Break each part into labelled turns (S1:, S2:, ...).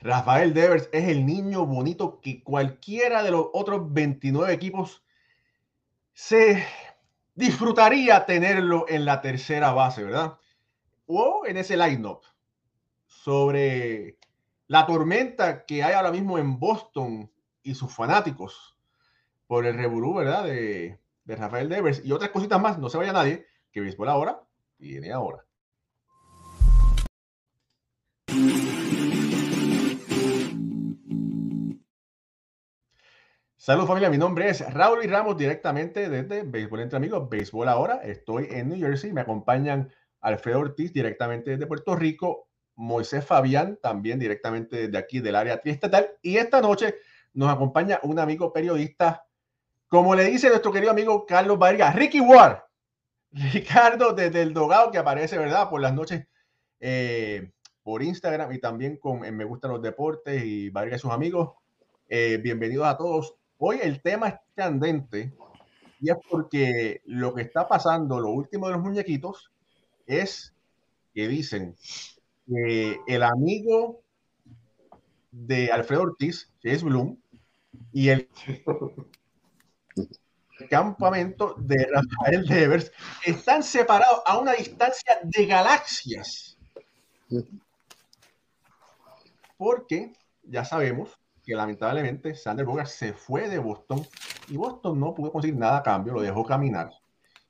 S1: Rafael Devers es el niño bonito que cualquiera de los otros 29 equipos se disfrutaría tenerlo en la tercera base, ¿verdad? O en ese line-up. Sobre la tormenta que hay ahora mismo en Boston y sus fanáticos por el reburú, ¿verdad? De, Rafael Devers y otras cositas más. No se vaya nadie, que béisbol ahora viene ahora. Saludos familia, mi nombre es Raúl y Ramos directamente desde Béisbol Entre Amigos, Béisbol Ahora. Estoy en New Jersey, me acompañan Alfredo Ortiz directamente desde Puerto Rico, Moisés Fabián también directamente desde aquí del área triestatal y esta noche nos acompaña un amigo periodista, como le dice nuestro querido amigo Carlos Vargas, Ricky Ward. Ricardo desde el Dogado que aparece, ¿verdad? Por las noches eh, por Instagram y también con Me Gustan los Deportes y Vargas y sus amigos. Eh, bienvenidos a todos. Hoy el tema es candente y es porque lo que está pasando, lo último de los muñequitos, es que dicen que el amigo de Alfredo Ortiz, que Bloom, y el campamento de Rafael Devers están separados a una distancia de galaxias. Porque ya sabemos que lamentablemente Sander Bogart se fue de Boston y Boston no pudo conseguir nada a cambio, lo dejó caminar.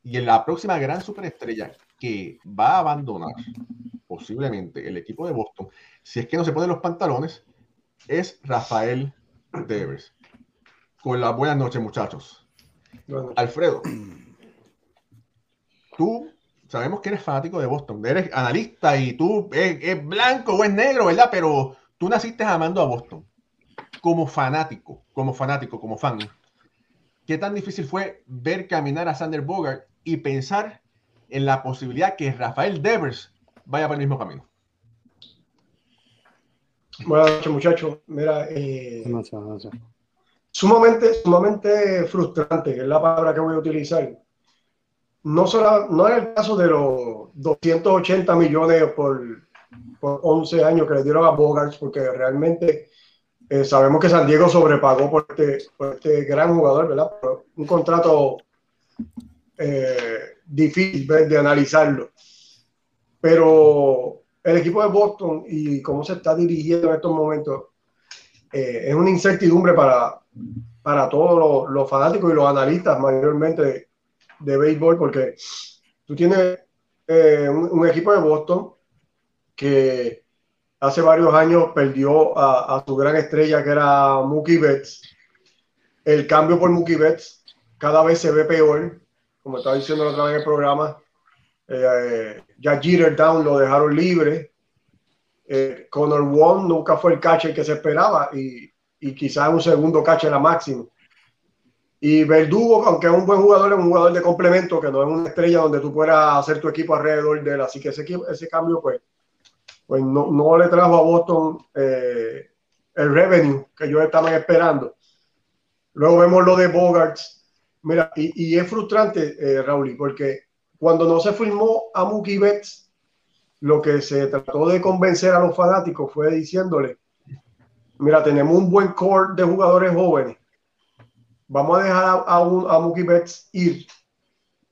S1: Y en la próxima gran superestrella que va a abandonar posiblemente el equipo de Boston, si es que no se ponen los pantalones, es Rafael Devers. Con las buenas noches, muchachos. Alfredo, tú sabemos que eres fanático de Boston, eres analista y tú es blanco o es negro, ¿verdad? Pero tú naciste amando a Boston como fanático, como fanático, como fan, ¿qué tan difícil fue ver caminar a Sander Bogart y pensar en la posibilidad que Rafael Devers vaya por el mismo camino?
S2: Buenas noches, muchachos. Mira, eh, sumamente, sumamente frustrante, que es la palabra que voy a utilizar. No, solo, no es el caso de los 280 millones por, por 11 años que le dieron a Bogart, porque realmente eh, sabemos que San Diego sobrepagó por este, este gran jugador, ¿verdad? un contrato eh, difícil de analizarlo. Pero el equipo de Boston y cómo se está dirigiendo en estos momentos eh, es una incertidumbre para, para todos los, fanáticos y los analistas mayormente de béisbol, porque tú tienes un, equipo de Boston que hace varios años perdió a, su gran estrella que era Mookie Betts. El cambio por Mookie Betts cada vez se ve peor, como estaba diciendo la otra vez en el programa. Eh, ya Jeter Down lo dejaron libre. Eh, Wong nunca fue el catcher que se esperaba y, y quizás un segundo catcher era máximo. Y Verdugo, aunque es un buen jugador, es un jugador de complemento, que no es una estrella donde tú puedas hacer tu equipo alrededor de él. Así que ese, ese cambio, pues, pues no, no le trajo a Boston eh, el revenue que ellos estaban esperando. Luego vemos lo de Bogarts. Mira, y, y es frustrante, eh, Raúl, porque cuando no se firmó a Mookie Betts, lo que se trató de convencer a los fanáticos fue diciéndole, mira, tenemos un buen core de jugadores jóvenes, vamos a dejar a, a, a Mookie Betts ir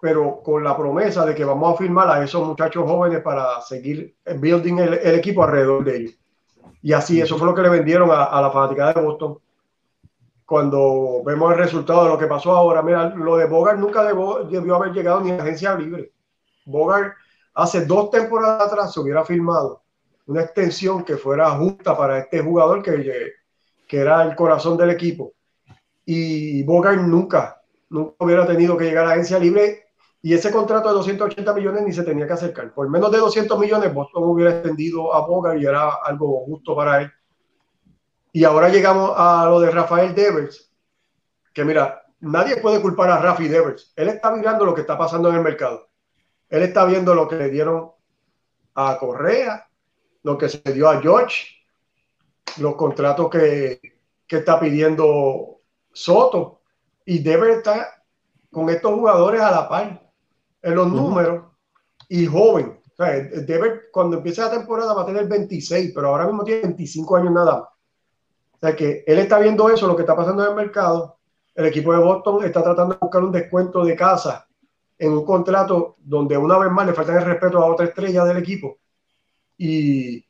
S2: pero con la promesa de que vamos a firmar a esos muchachos jóvenes para seguir building el, equipo alrededor de ellos. Y así, eso fue lo que le vendieron a, la fanática de Boston. Cuando vemos el resultado de lo que pasó ahora, mira, lo de Bogart nunca debió, haber llegado ni a agencia libre. Bogart hace dos temporadas atrás se hubiera firmado una extensión que fuera justa para este jugador que, que era el corazón del equipo. Y Bogart nunca, nunca hubiera tenido que llegar a agencia libre y ese contrato de 280 millones ni se tenía que acercar. Por menos de 200 millones, Boston hubiera extendido a Boga y era algo justo para él. Y ahora llegamos a lo de Rafael Devers, que mira, nadie puede culpar a Rafi Devers. Él está mirando lo que está pasando en el mercado. Él está viendo lo que le dieron a Correa, lo que se dio a George, los contratos que, que está pidiendo Soto. Y Devers está con estos jugadores a la par en los números y joven. O sea, cuando empiece la temporada va a tener 26, pero ahora mismo tiene 25 años nada más. O sea que él está viendo eso, lo que está pasando en el mercado. El equipo de Boston está tratando de buscar un descuento de casa en un contrato donde una vez más le falta el respeto a otra estrella del equipo. Y,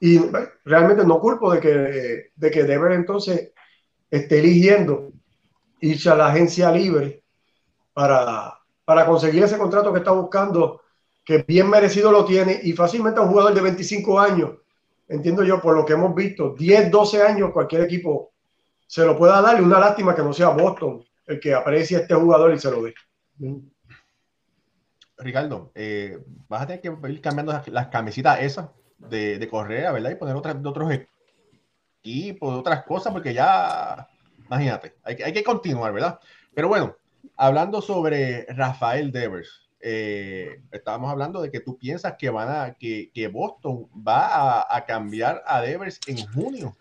S2: y realmente no culpo de que, de que Devers entonces esté eligiendo irse a la agencia libre para, para conseguir ese contrato que está buscando que bien merecido lo tiene y fácilmente un jugador de 25 años, entiendo yo, por lo que hemos visto, 10, 12 años, cualquier equipo se lo pueda dar y una lástima que no sea Boston el que aprecie a este jugador y se lo dé.
S1: Ricardo, eh, vas a tener que ir cambiando las, camisitas esas de, de, correa, ¿verdad? Y poner otras, de otros equipos, otras cosas, porque ya, imagínate, hay, hay que continuar, ¿verdad? Pero bueno, hablando sobre Rafael Devers, eh, estábamos hablando de que tú piensas que van a que, que Boston va a, cambiar a Devers en junio,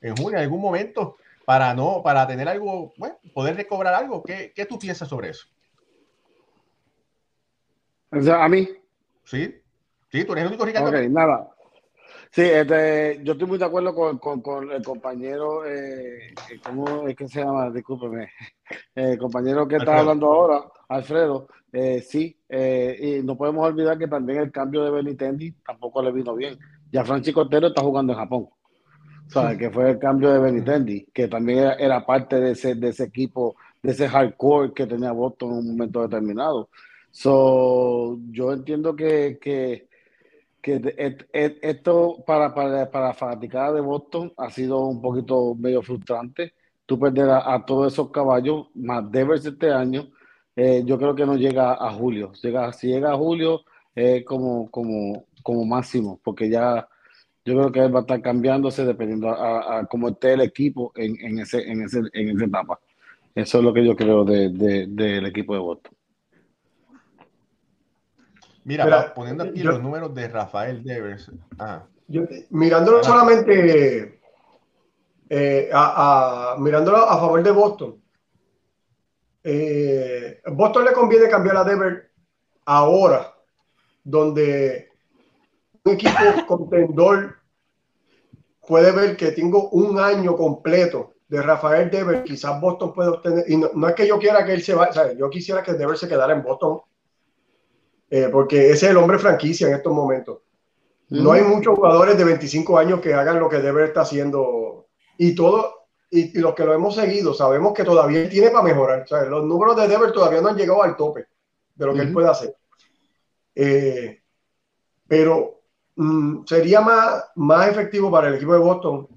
S1: en junio, en algún momento, para no, para tener algo, bueno, poder recobrar algo. ¿Qué, qué tú piensas sobre eso?
S3: a mí.
S1: Sí, sí, tú eres el único Ricardo.
S3: Ok, nada. Sí, este, yo estoy muy de acuerdo con, con, con el compañero, eh, ¿cómo es que se llama? Discúlpeme. El compañero que está hablando ahora, Alfredo. Eh, sí, eh, y no podemos olvidar que también el cambio de Benitendi tampoco le vino bien. Ya Francisco Otero está jugando en Japón. Sea, que fue el cambio de Benitendi, que también era, parte de ese, de ese equipo, de ese hardcore que tenía Boston en un momento determinado. So, yo entiendo que, que que esto para, para, para la fanaticada de Boston ha sido un poquito medio frustrante. Tú perder a, todos esos caballos, más Devers este año, eh, yo creo que no llega a julio. Llega, si llega a julio, es como, como, como máximo, porque ya yo creo que va a estar cambiándose dependiendo a, cómo esté el equipo en, en, ese, en, ese, en esa etapa. Eso es lo que yo creo del de, de, equipo de Boston.
S1: Mira, poniendo aquí los números de Rafael Devers.
S2: mirándolo solamente eh, a, mirándolo a favor de Boston. Eh, Boston le conviene cambiar a Devers ahora, donde un equipo contendor puede ver que tengo un año completo de Rafael Devers, quizás Boston puede obtener, y no, es que yo quiera que él se vaya, yo quisiera que Devers se quedara en Boston eh, porque ese es el hombre franquicia en estos momentos. No hay muchos jugadores de 25 años que hagan lo que debe estar haciendo. Y todo, y, los que lo hemos seguido, sabemos que todavía tiene para mejorar. los números de Dever todavía no han llegado al tope de lo que él puede hacer. Eh, pero mm, sería más, más efectivo para el equipo de Boston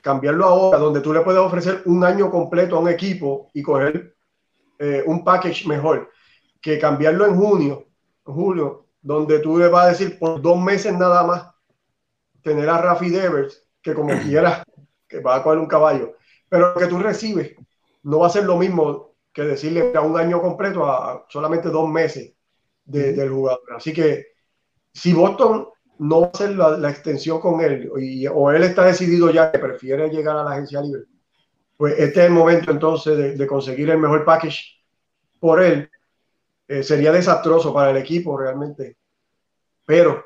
S2: cambiarlo ahora, donde tú le puedes ofrecer un año completo a un equipo y coger eh, un package mejor que cambiarlo en junio, julio, donde tú le vas a decir por dos meses nada más tener a Rafi Devers, que como quieras, que va a coger un caballo, pero que tú recibes no va a ser lo mismo que decirle a un año completo a solamente dos meses del jugador. Así que si Boston no va a hacer la, extensión con él o él está decidido ya que prefiere llegar a la agencia libre, pues este es el momento entonces de, de conseguir el mejor package por él eh, sería desastroso para el equipo realmente. Pero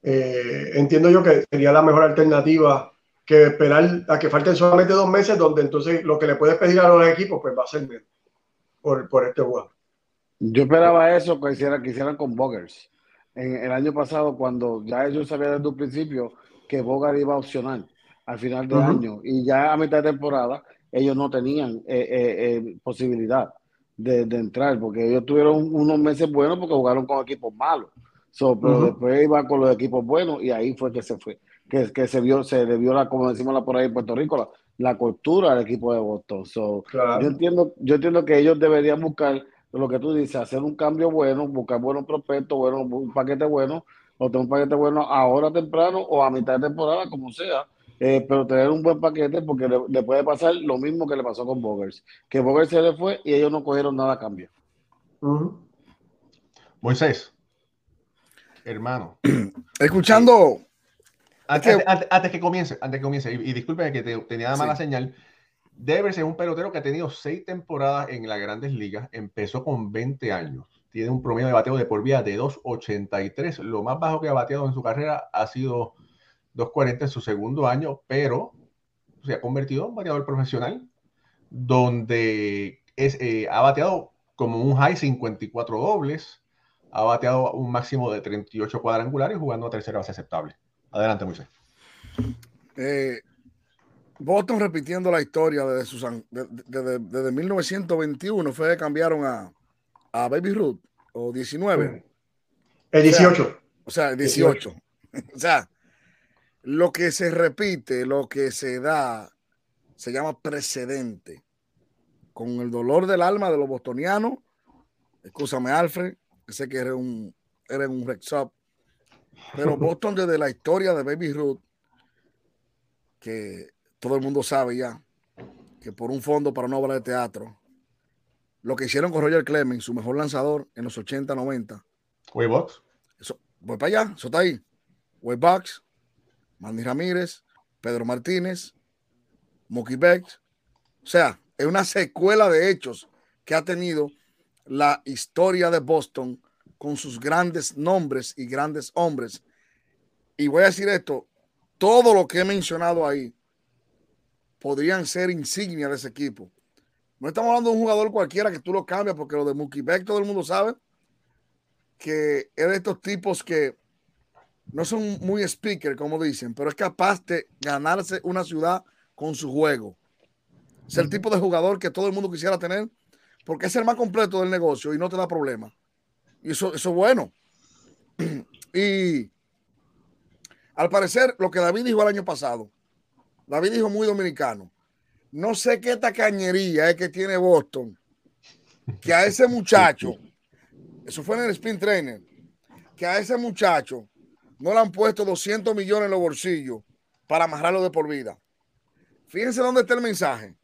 S2: eh, entiendo yo que sería la mejor alternativa que esperar a que falten solamente dos meses, donde entonces lo que le puedes pedir a los equipos pues va a ser menos por, por este jugador.
S3: Yo esperaba eso que hicieran, que hicieran con Bogers. En el año pasado, cuando ya ellos sabían desde un principio que Bogart iba a opcionar al final del año y ya a mitad de temporada ellos no tenían eh, posibilidad de, entrar, porque ellos tuvieron unos meses buenos porque jugaron con equipos malos. pero después iba con los equipos buenos y ahí fue que se fue, que, que se vio, se le vio la, como decimos la por ahí en Puerto Rico, la, la cultura del equipo de Boston. yo entiendo, yo entiendo que ellos deberían buscar lo que tú dices, hacer un cambio bueno, buscar buenos prospectos, bueno, un paquete bueno, o tener un paquete bueno ahora temprano o a mitad de temporada, como sea, eh, pero tener un buen paquete porque le, puede pasar lo mismo que le pasó con Bogers, que Bogers se le fue y ellos no cogieron nada a cambio.
S1: Moisés, hermano.
S4: Escuchando.
S1: Antes, que comience, antes que comience, y, disculpe que te, tenía mala señal. Devers es un pelotero que ha tenido seis temporadas en las grandes ligas, empezó con 20 años. tiene un promedio de bateo de por vía de 2.83. Lo más bajo que ha bateado en su carrera ha sido 2.40 en su segundo año, pero se ha convertido en bateador profesional, donde es, eh, ha bateado como un high 54 dobles, ha bateado un máximo de 38 cuadrangulares jugando a tercera base aceptable. Adelante, Moisés.
S4: Eh, Boston repitiendo la historia desde, sus, desde, desde 1921 fue que cambiaron a, a Baby Ruth o 19.
S2: El 18.
S4: O sea, el 18. 18. o sea, lo que se repite, lo que se da, se llama precedente. Con el dolor del alma de los bostonianos, escúchame, Alfred, sé que eres un, eres un Rex Up, pero Boston desde la historia de Baby Ruth, que todo el mundo sabe ya, que por un fondo para una obra de teatro, lo que hicieron con Roger Clemens, su mejor lanzador en los 80, 90.
S1: Waybox.
S4: Eso, voy para allá, eso está ahí. Waybox, Manny Ramírez, Pedro Martínez, Mookie Becks. O sea, es una secuela de hechos que ha tenido la historia de Boston con sus grandes nombres y grandes hombres. Y voy a decir esto, todo lo que he mencionado ahí podrían ser insignia de ese equipo. No estamos hablando de un jugador cualquiera que tú lo cambias, porque lo de Mookie Beck todo el mundo sabe que es de estos tipos que no son muy speaker, como dicen, pero es capaz de ganarse una ciudad con su juego. Es el tipo de jugador que todo el mundo quisiera tener, porque es el más completo del negocio y no te da problema. Y eso, eso es bueno. Y al parecer, lo que David dijo el año pasado, David dijo muy dominicano. No sé qué tacañería es que tiene Boston, que a ese muchacho, eso fue en el spin trainer, que a ese muchacho no le han puesto 200 millones en los bolsillos para amarrarlo de por vida. Fíjense dónde está el mensaje.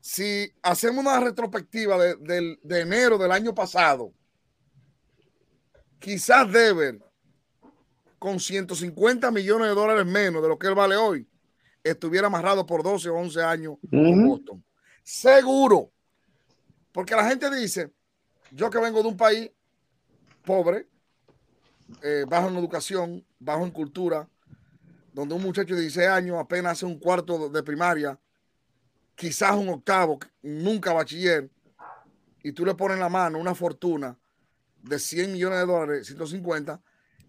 S4: Si hacemos una retrospectiva de, de, de enero del año pasado, quizás Deber, con 150 millones de dólares menos de lo que él vale hoy, estuviera amarrado por 12 o 11 años uh -huh. con Boston. Seguro. Porque la gente dice, yo que vengo de un país pobre, eh, bajo en educación, bajo en cultura, donde un muchacho de 16 años apenas hace un cuarto de primaria, quizás un octavo, nunca bachiller, y tú le pones en la mano una fortuna de 100 millones de dólares, 150,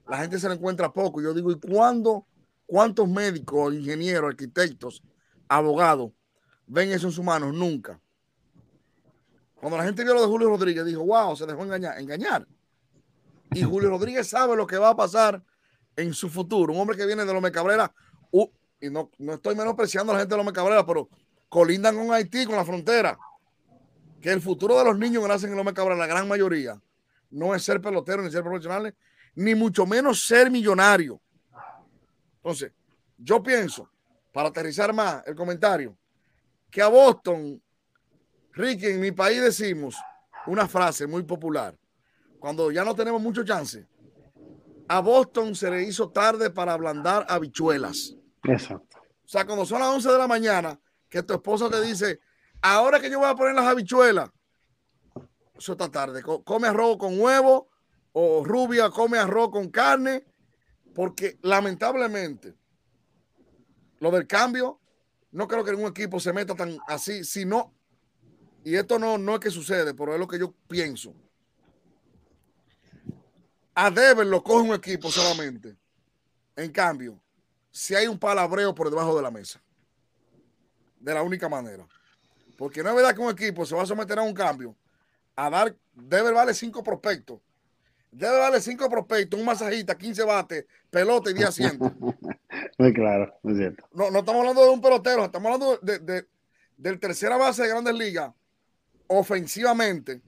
S4: la gente se le encuentra poco. Yo digo, ¿y cuándo, cuántos médicos, ingenieros, arquitectos, abogados ven eso en sus manos? Nunca. Cuando la gente vio lo de Julio Rodríguez, dijo, wow, se dejó engañar. engañar. Y Julio Rodríguez sabe lo que va a pasar en su futuro. Un hombre que viene de Lome Cabrera, uh, y no, no estoy menospreciando a la gente de Lome Cabrera, pero colindan con Haití, con la frontera. Que el futuro de los niños que nacen en Lome Cabrera, la gran mayoría, no es ser pelotero ni ser profesionales, ni mucho menos ser millonario. Entonces, yo pienso, para aterrizar más el comentario, que a Boston, Ricky, en mi país decimos una frase muy popular cuando ya no tenemos mucho chance. A Boston se le hizo tarde para ablandar habichuelas.
S3: Exacto.
S4: O sea, cuando son las 11 de la mañana, que tu esposa te dice, ahora que yo voy a poner las habichuelas, eso está tarde. Come arroz con huevo o rubia come arroz con carne, porque lamentablemente lo del cambio, no creo que ningún equipo se meta tan así, sino, y esto no, no es que sucede, pero es lo que yo pienso a Dever lo coge un equipo solamente. En cambio, si hay un palabreo por debajo de la mesa. De la única manera. Porque no es verdad que un equipo se va a someter a un cambio. A dar, Dever vale cinco prospectos. Debe vale cinco prospectos, un masajista, 15 bates, pelota y 10 asientos.
S3: Muy claro, es cierto.
S4: No, no estamos hablando de un pelotero, estamos hablando de, de, del tercera base de grandes ligas, ofensivamente,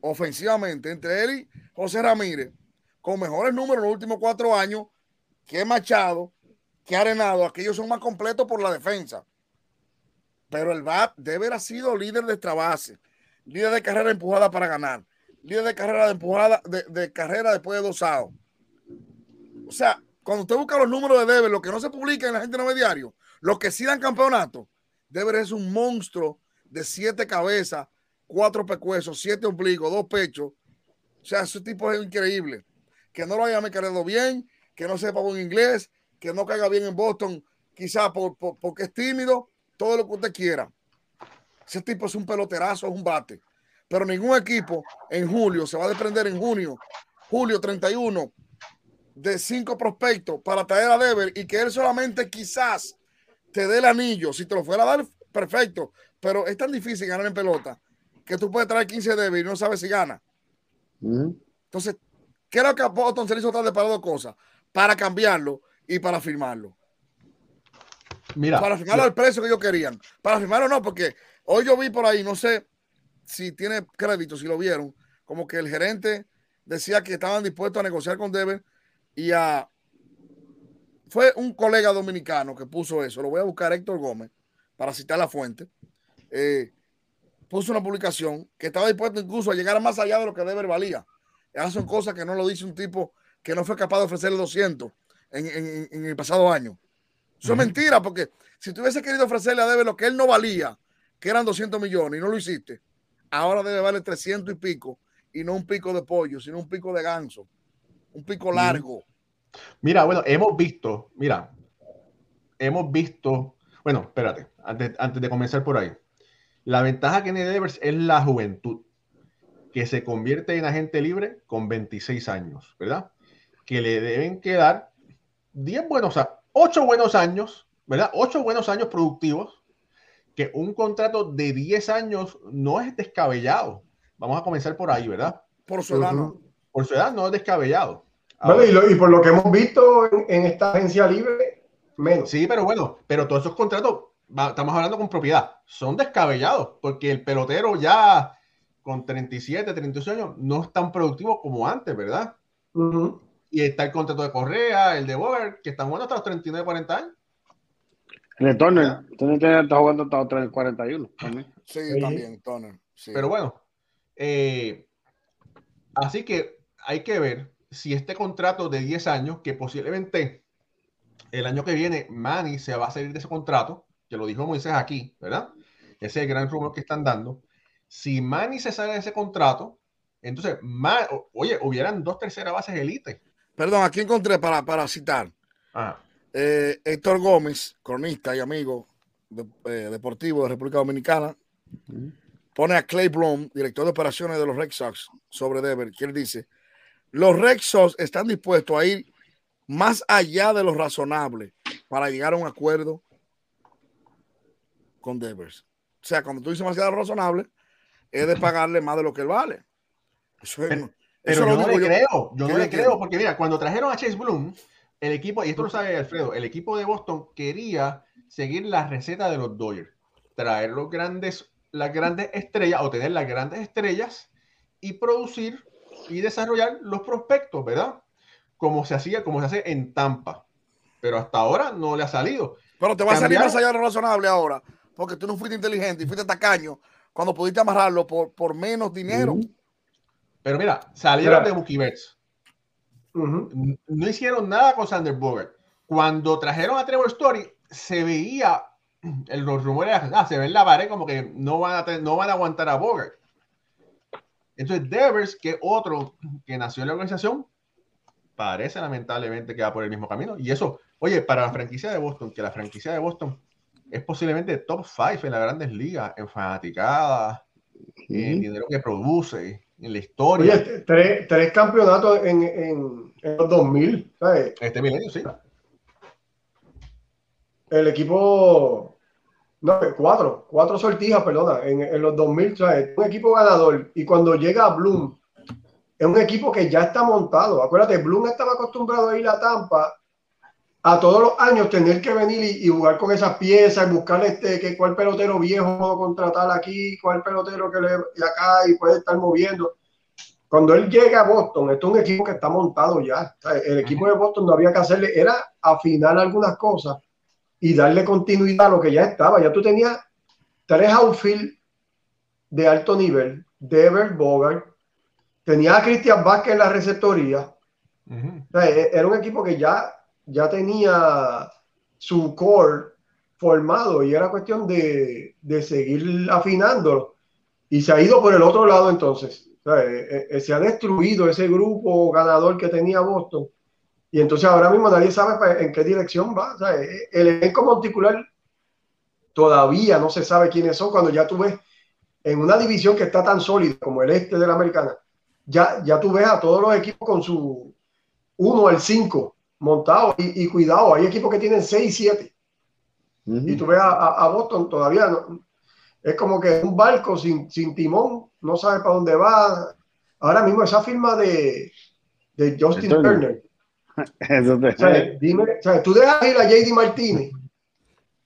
S4: ofensivamente, entre él y José Ramírez, con mejores números en los últimos cuatro años que Machado, que Arenado. Aquellos son más completos por la defensa. Pero el BAT debe haber sido líder de extra base, líder de carrera empujada para ganar, líder de carrera de empujada de, carrera después de dos outs. O sea, cuando usted busca los números de Dever, lo que no se publica en la gente no ve diario, los que sí dan campeonato, Dever es un monstruo de siete cabezas, cuatro pecuesos, siete ombligos, dos pechos O sea, ese tipo es increíble. Que no lo haya mecanizado bien, que no sepa buen inglés, que no caiga bien en Boston, quizás por, porque es tímido, todo lo que usted quiera. Ese tipo es un peloterazo, es un bate. Pero ningún equipo en julio se va a desprender en junio, julio 31, de cinco prospectos para traer a Dever y que él solamente quizás te dé el anillo. Si te lo fuera a dar, perfecto. Pero es tan difícil ganar en pelota que tú puedes traer 15 Dever y no sabes si gana. Entonces, ¿qué era lo que a Boston se le hizo tarde para dos cosas? Para cambiarlo y para firmarlo. Mira, para firmarlo al precio que ellos querían. Para firmarlo no, porque hoy yo vi por ahí, no sé si tiene crédito, si lo vieron, como que el gerente decía que estaban dispuestos a negociar con Dever y a... Fue un colega dominicano que puso eso, lo voy a buscar Héctor Gómez para citar la fuente. Eh, puso una publicación que estaba dispuesto incluso a llegar más allá de lo que Dever valía. Esas son cosas que no lo dice un tipo que no fue capaz de ofrecerle 200 en, el pasado año. Eso es mentira, porque si tú hubiese querido ofrecerle a Deber lo que él no valía, que eran 200 millones, y no lo hiciste, ahora debe valer 300 y pico, y no un pico de pollo, sino un pico de ganso, un pico largo.
S1: Mira, bueno, hemos visto, mira, hemos visto, bueno, espérate, antes, antes de comenzar por ahí, la ventaja que tiene Devers es la juventud, que se convierte en agente libre con 26 años, ¿verdad? Que le deben quedar 10 buenos, 8 buenos años, ¿verdad? 8 buenos años productivos, que un contrato de 10 años no es descabellado. Vamos a comenzar por ahí, ¿verdad?
S4: Por su edad,
S1: no. Por su edad no es descabellado.
S2: Bueno, y, por lo que hemos visto en, esta agencia libre, menos.
S1: Sí, pero bueno, pero todos esos contratos, estamos hablando con propiedad, son descabellados, porque el pelotero ya con 37, 38 años no es tan productivo como antes, ¿verdad? Y está el contrato de Correa, el de Bober, que están jugando hasta los 39, 40 años.
S3: En el Turner, Turner está jugando hasta los 41
S4: también. Sí, también, Turner.
S1: Pero bueno, eh, así que hay que ver si este contrato de 10 años, que posiblemente el año que viene Manny se va a salir de ese contrato, que lo dijo Moisés aquí, ¿verdad? Ese es el gran rumor que están dando. Si Manny se sale de ese contrato, entonces, oye, hubieran dos terceras bases elite
S4: Perdón, aquí encontré para, para citar. Eh, Héctor Gómez, cronista y amigo eh, deportivo de República Dominicana, pone a Clay Blum, director de operaciones de los Red Sox, sobre Dever, que él dice, los Red Sox están dispuestos a ir más allá de lo razonable para llegar a un acuerdo con Devers. O sea, cuando tú dices más allá de lo razonable, es de pagarle más de lo que él vale.
S1: Eso es, pero yo no le creo, yo no le creo, porque mira, cuando trajeron a Chase Bloom, el equipo, y esto lo sabe Alfredo, el equipo de Boston quería seguir la receta de los Dodgers, traer los grandes, las grandes estrellas o tener las grandes estrellas y producir y desarrollar los prospectos, ¿verdad? Como se hacía, como se hace en Tampa. Pero hasta ahora no le ha salido.
S4: Pero te va a salir más allá de lo razonable ahora, porque tú no fuiste inteligente y fuiste tacaño cuando pudiste amarrarlo por, por menos dinero.
S1: Pero mira, salieron de Mookie Betts. No hicieron nada con Sander Bogart. Cuando trajeron a Trevor Story, se veía en los rumores, ah, se ve en la pared como que no van a, no van a aguantar a Bogart. Entonces, Devers, que otro que nació en la organización, parece lamentablemente que va por el mismo camino. Y eso, oye, para la franquicia de Boston, que la franquicia de Boston es posiblemente top 5 en las grandes ligas, en fanaticada, en dinero que produce, en la historia.
S2: Oye, tres, tres campeonatos en, en, en, los 2000, ¿sabes?
S1: Este milenio, sí.
S2: El equipo, no, cuatro, cuatro sortijas, perdona, en, en los 2000, ¿sabes? Un equipo ganador. Y cuando llega a Bloom, es un equipo que ya está montado. Acuérdate, Bloom estaba acostumbrado a ir a Tampa a todos los años tener que venir y, jugar con esas piezas, buscar este, que cuál pelotero viejo contratar aquí, cuál pelotero que le de acá y puede estar moviendo. Cuando él llega a Boston, esto es un equipo que está montado ya. El equipo de Boston no había que hacerle, era afinar algunas cosas y darle continuidad a lo que ya estaba. Ya tú tenías tres outfield de alto nivel, Dever, Bogart, tenía a Cristian Vázquez en la receptoría. E, era un equipo que ya ya tenía su core formado y era cuestión de, seguir afinándolo. Y se ha ido por el otro lado entonces. eh, eh, se ha destruido ese grupo ganador que tenía Boston. Y entonces ahora mismo nadie sabe pues, en qué dirección va. el elenco monticular todavía no se sabe quiénes son cuando ya tú ves en una división que está tan sólida como el este de la americana, ya, ya tú ves a todos los equipos con su 1 al 5 montados y, cuidado, hay equipos que tienen 6 y 7. Y tú ves a, Boston todavía, es como que un barco sin, sin timón, no sabes para dónde va. Ahora mismo esa firma de, de Justin Turner. dime, tú dejas ir a JD Martínez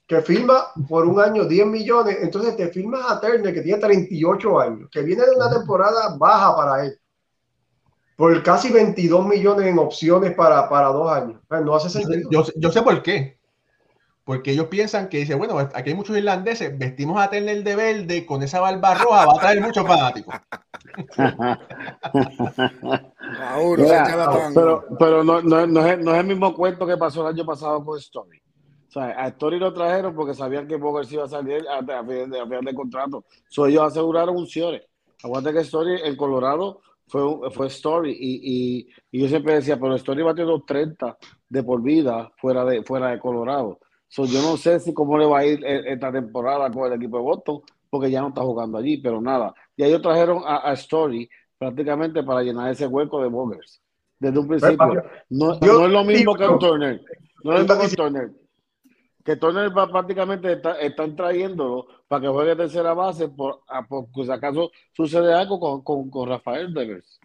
S2: que firma por un año 10 millones, entonces te firmas a Turner que tiene 38 años, que viene de una temporada baja para él, por casi 22 millones en opciones para, para dos años. No hace sentido.
S1: Yo, sé por qué. Porque ellos piensan que dice, bueno, aquí hay muchos irlandeses, vestimos a Turner de verde con esa barba roja, va a traer muchos fanáticos.
S3: pero pero no, no, no, es, no es el mismo cuento que pasó el año pasado con Story sea, a Story lo trajeron porque sabían que Bogart iba a salir a, final, de, contrato. So, ellos aseguraron un cierre. Aguanta que Story en Colorado fue, fue Story y, y, yo siempre decía, pero Story va a tener 30 de por vida fuera de, fuera de Colorado. So, yo no sé si cómo le va a ir e, esta temporada con el equipo de Boston porque ya no está jugando allí, pero nada. Y ellos trajeron a, Story prácticamente para llenar ese hueco de Bogers. Desde un principio. No, es lo mismo que un Turner. No es lo mismo que un Turner que Turner prácticamente está, están trayéndolo para que juegue tercera base por, por si acaso sucede algo con, con, con Rafael Devers.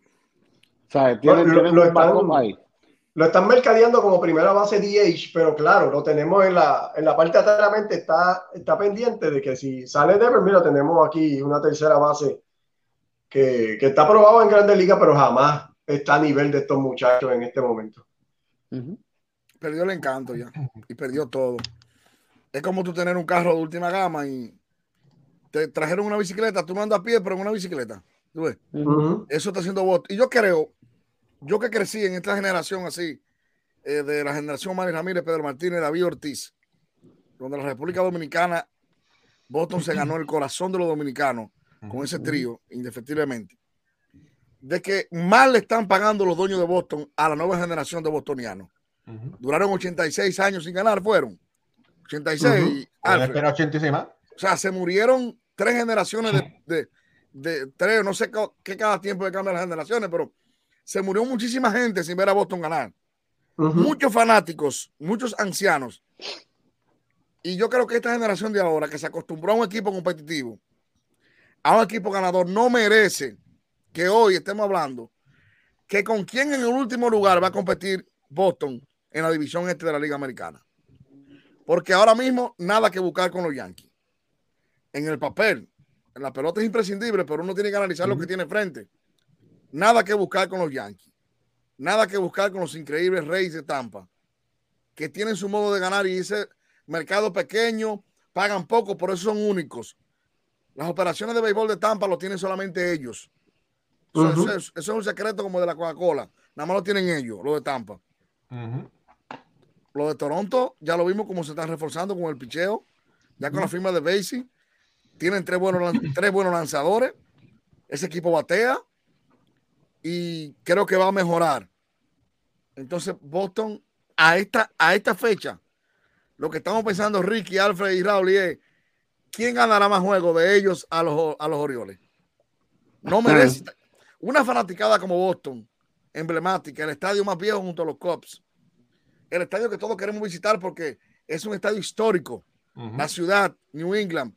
S2: O sea, tienen, lo, lo, están, ahí. lo están mercadeando como primera base DH, pero claro, lo tenemos en la, en la parte de atrás de la mente, está, está pendiente de que si sale Devers, mira, tenemos aquí una tercera base que, que está aprobado en Grandes Ligas, pero jamás está a nivel de estos muchachos en este momento.
S4: Perdió el encanto ya y perdió todo es como tú tener un carro de última gama y te trajeron una bicicleta, tú no andas a pie, pero en una bicicleta. Eso está haciendo voto. Y yo creo, yo que crecí en esta generación así, eh, de la generación Mari Ramírez, Pedro Martínez, David Ortiz, donde la República Dominicana, Boston se ganó el corazón de los dominicanos con ese trío, indefectiblemente, de que mal le están pagando los dueños de Boston a la nueva generación de bostonianos. Duraron 86 años sin ganar, fueron. 86. O sea, se murieron tres generaciones de, de, tres, no sé qué cada tiempo de cambio las generaciones, pero se murió muchísima gente sin ver a Boston ganar. Muchos fanáticos, muchos ancianos. Y yo creo que esta generación de ahora, que se acostumbró a un equipo competitivo, a un equipo ganador, no merece que hoy estemos hablando que con quién en el último lugar va a competir Boston en la división este de la Liga Americana. Porque ahora mismo nada que buscar con los Yankees. En el papel, en la pelota es imprescindible, pero uno tiene que analizar lo que tiene frente. Nada que buscar con los Yankees. Nada que buscar con los increíbles Reyes de Tampa, que tienen su modo de ganar y ese mercado pequeño, pagan poco, por eso son únicos. Las operaciones de béisbol de Tampa lo tienen solamente ellos. eso, es, un secreto como de la Coca-Cola. Nada más lo tienen ellos, lo de Tampa. Lo de Toronto, ya lo vimos como se está reforzando con el picheo, ya con la firma de Basie. Tienen tres buenos, tres buenos lanzadores. Ese equipo batea y creo que va a mejorar. Entonces, Boston, a esta, a esta fecha, lo que estamos pensando Ricky, Alfred y Raúl es quién ganará más juegos de ellos a los, a los Orioles. No merece. Una fanaticada como Boston, emblemática, el estadio más viejo junto a los Cubs el estadio que todos queremos visitar porque es un estadio histórico. La ciudad, New England,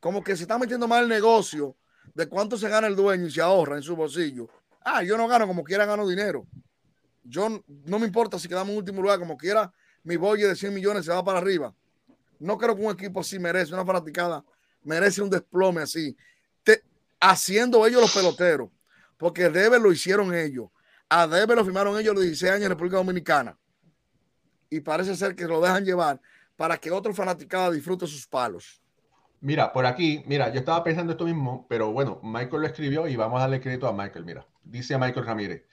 S4: como que se está metiendo mal el negocio de cuánto se gana el dueño y se ahorra en su bolsillo. Ah, yo no gano como quiera, gano dinero. Yo no me importa si quedamos en último lugar, como quiera, mi bolle de 100 millones se va para arriba. No creo que un equipo así merece, una fanaticada, merece un desplome así. haciendo ellos los peloteros, porque Debe lo hicieron ellos. A Debe lo firmaron ellos los 16 años en República Dominicana y parece ser que lo dejan llevar para que otro fanaticada disfrute sus palos.
S1: Mira, por aquí, mira, yo estaba pensando esto mismo, pero bueno, Michael lo escribió y vamos a darle crédito a Michael. Mira, dice Michael Ramírez,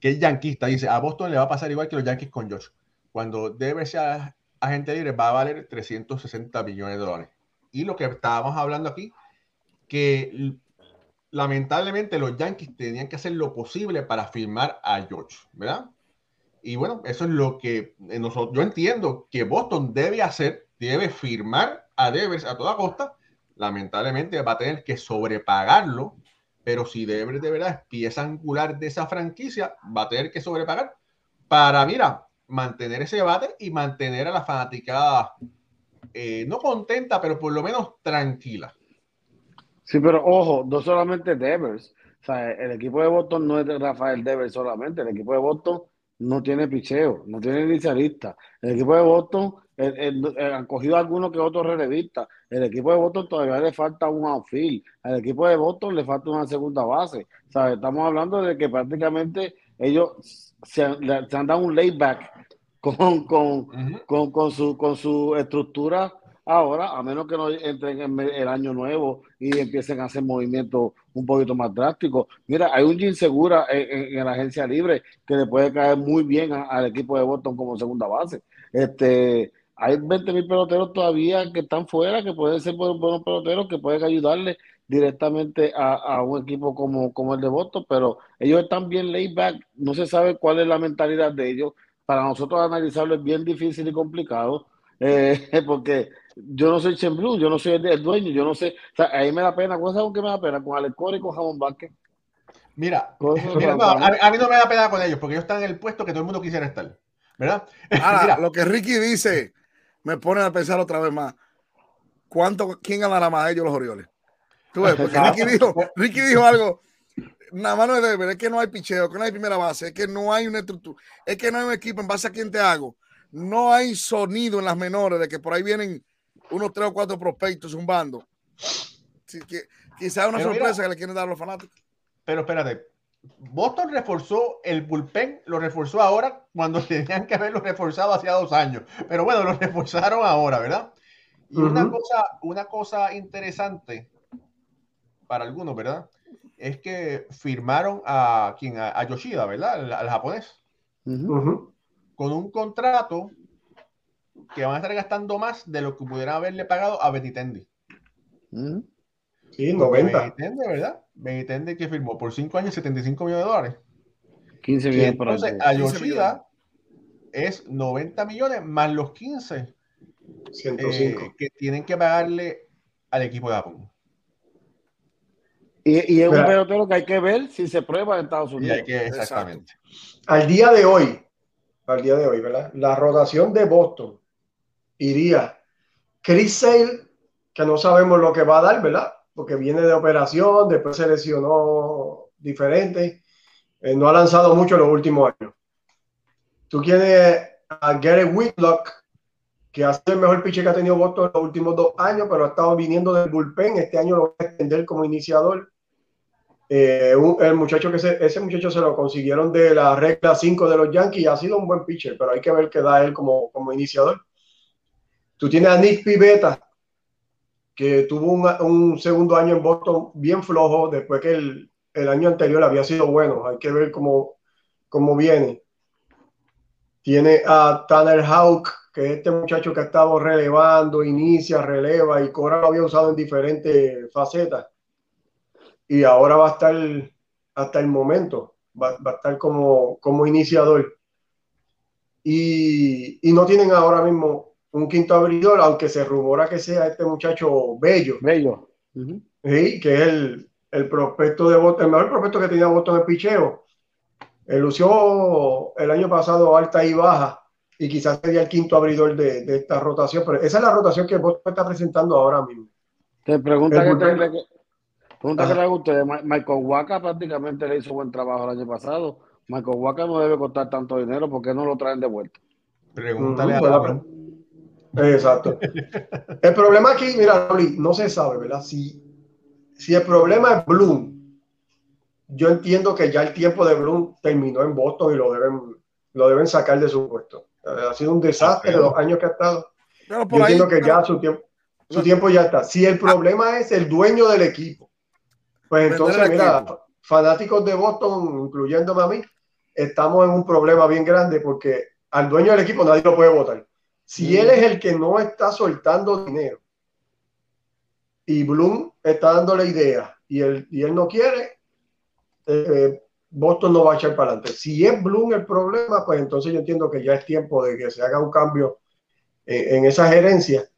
S1: que es yanquista, dice, a Boston le va a pasar igual que los Yankees con Josh. Cuando debe ser agente libre va a valer 360 millones de dólares. Y lo que estábamos hablando aquí, que lamentablemente los Yankees tenían que hacer lo posible para firmar a George, ¿verdad? Y bueno, eso es lo que nosotros, yo entiendo que Boston debe hacer, debe firmar a Devers a toda costa. Lamentablemente va a tener que sobrepagarlo, pero si Devers de verdad es pieza angular de esa franquicia, va a tener que sobrepagar para, mira, mantener ese debate y mantener a la fanaticada eh, no contenta, pero por lo menos tranquila.
S3: Sí, pero ojo, no solamente Devers. O sea, el equipo de Boston no es de Rafael Devers solamente. El equipo de Boston no tiene picheo, no tiene inicialista. El equipo de Boston han cogido algunos que otros relevistas. El equipo de Boston todavía le falta un outfield. Al equipo de Boston le falta una segunda base. Estamos hablando de que prácticamente ellos se han, dado un layback con, con, con, con, su, con su estructura ahora, a menos que no entren en el año nuevo y empiecen a hacer movimientos un poquito más drásticos. Mira, hay un Jim Segura en, la agencia libre que le puede caer muy bien al equipo de Boston como segunda base. Este, hay 20 mil peloteros todavía que están fuera, que pueden ser buenos peloteros, que pueden ayudarle directamente a, un equipo como, el de Boston, pero ellos están bien laid back, no se sabe cuál es la mentalidad de ellos. Para nosotros analizarlo es bien difícil y complicado, eh, porque yo no soy Chen yo no soy el, dueño, yo no sé. O sea, ahí me da pena. ¿Cuál es que me da pena? Con Alex y con Jamón Vázquez.
S1: Mira, a, mí no me da pena con ellos porque ellos están en el puesto que todo el mundo quisiera estar. ¿Verdad?
S4: Ahora, lo que Ricky dice me pone a pensar otra vez más. ¿Cuánto, ¿Quién ganará más ellos los Orioles? Tú ves, porque Ricky dijo, Ricky dijo algo. Nada más no es de es que no hay picheo, que no hay primera base, es que no hay una estructura, es que no hay un equipo en base a quién te hago. No hay sonido en las menores de que por ahí vienen unos tres o cuatro prospectos zumbando. Sí, que, quizá una sorpresa que le quieren dar a los fanáticos.
S1: Pero espérate, Boston reforzó el bullpen, lo reforzó ahora cuando tenían que haberlo reforzado hacía dos años. Pero bueno, lo reforzaron ahora, ¿verdad? Y una, cosa, una cosa interesante para algunos, ¿verdad? Es que firmaron a quien a, Yoshida, ¿verdad? Al, japonés. Con un contrato que van a estar gastando más de lo que pudieran haberle pagado a Benitendi.
S2: Mm. Sí, 90.
S1: Benitendi, ¿verdad? Benitendi que firmó por 5 años 75 millones de dólares.
S3: 15 millones
S1: por Entonces, a Yoshida es 90 millones más los 15 105. que tienen que pagarle al equipo de Japón.
S3: Y, y es un pelotero que hay que ver si se prueba en Estados Unidos.
S1: exactamente.
S2: Al día de hoy, al día de hoy, ¿verdad? La rotación de Boston iría Chris Sale, que no sabemos lo que va a dar, ¿verdad? Porque viene de operación, después se lesionó diferente, eh, no ha lanzado mucho en los últimos años. Tú tienes a Gary Whitlock, que ha sido el mejor pitcher que ha tenido Boston en los últimos dos años, pero ha estado viniendo del bullpen. Este año lo va a extender como iniciador. Eh, el muchacho que ese muchacho se lo consiguieron de la regla 5 de los Yankees ha sido un buen pitcher, pero hay que ver qué da él como, como iniciador. Tú tienes a Nick Pivetta, que tuvo un, segundo año en Boston bien flojo, después que el, año anterior había sido bueno. Hay que ver cómo, cómo viene. Tiene a Tanner Hawk, que es este muchacho que ha estado relevando, inicia, releva, y Cora lo había usado en diferentes facetas. Y ahora va a estar hasta el momento, va, a estar como, como iniciador. Y, y no tienen ahora mismo un quinto abridor, aunque se rumora que sea este muchacho Bello.
S3: Bello.
S2: Sí, que es el, el prospecto de Boston, el mejor prospecto que tenía Boston en picheo. Él lució el año pasado alta y baja, y quizás sería el quinto abridor de, de esta rotación, pero esa es la rotación que Boston está presentando ahora mismo.
S3: Te pregunta que, te, pregunta que le guste, Michael Waka prácticamente le hizo buen trabajo el año pasado. Michael Waka no debe costar tanto dinero porque no lo traen de vuelta.
S1: Pregúntale a la,
S2: Exacto. El problema aquí, mira, no se sabe, ¿verdad? Si, si el problema es Bloom, yo entiendo que ya el tiempo de Bloom terminó en Boston y lo deben, lo deben sacar de su puesto. Ha sido un desastre de los años que ha estado. yo entiendo que ya su tiempo, su tiempo ya está. Si el problema es el dueño del equipo, pues entonces, mira, fanáticos de Boston, incluyéndome a mí, estamos en un problema bien grande porque al dueño del equipo nadie lo puede votar. Si él es el que no está soltando dinero y Bloom está dando la idea y él, y él no quiere, eh, Boston no va a echar para adelante. Si es Bloom el problema, pues entonces yo entiendo que ya es tiempo de que se haga un cambio en, esa gerencia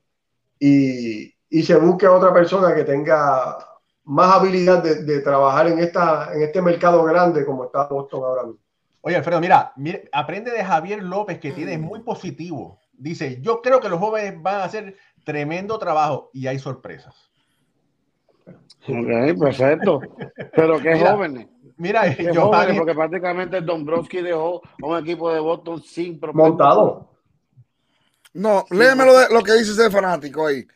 S2: y, y, se busque a otra persona que tenga más habilidad de, de, trabajar en, esta, en este mercado grande como está Boston ahora mismo.
S1: Oye, Alfredo, mira, mira, aprende de Javier López, que tiene muy positivo. Dice, yo creo que los jóvenes van a hacer tremendo trabajo y hay sorpresas.
S3: Ok, perfecto. Pero qué jóvenes.
S1: Mira,
S3: qué jóvenes, porque prácticamente Dombrowski dejó un equipo de Boston sin
S2: montado.
S4: No, léeme lo, de, lo que dice ese fanático ahí,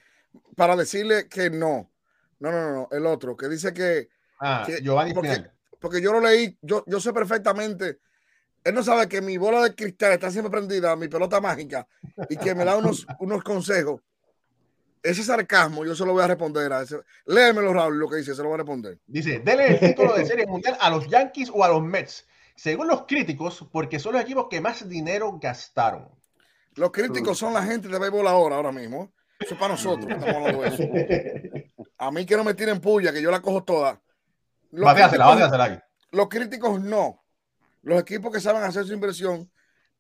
S4: para decirle que no. No, no, no, el otro, que dice que.
S1: Ah, Giovanni
S4: porque, porque, yo lo leí, yo, yo sé perfectamente. Él no sabe que mi bola de cristal está siempre prendida, mi pelota mágica, y que me da unos, unos consejos. Ese sarcasmo yo se lo voy a responder a ese. Léemelo, Raúl, lo que dice, se lo voy a responder.
S1: Dice, denle el título de serie mundial a los Yankees o a los Mets, según los críticos, porque son los equipos que más dinero gastaron.
S4: Los críticos son la gente de béisbol ahora, ahora mismo. Eso es para nosotros de eso. A mí que no me tiren puya, que yo la cojo toda.
S1: Los, críticos,
S4: los críticos no. Los equipos que saben hacer su inversión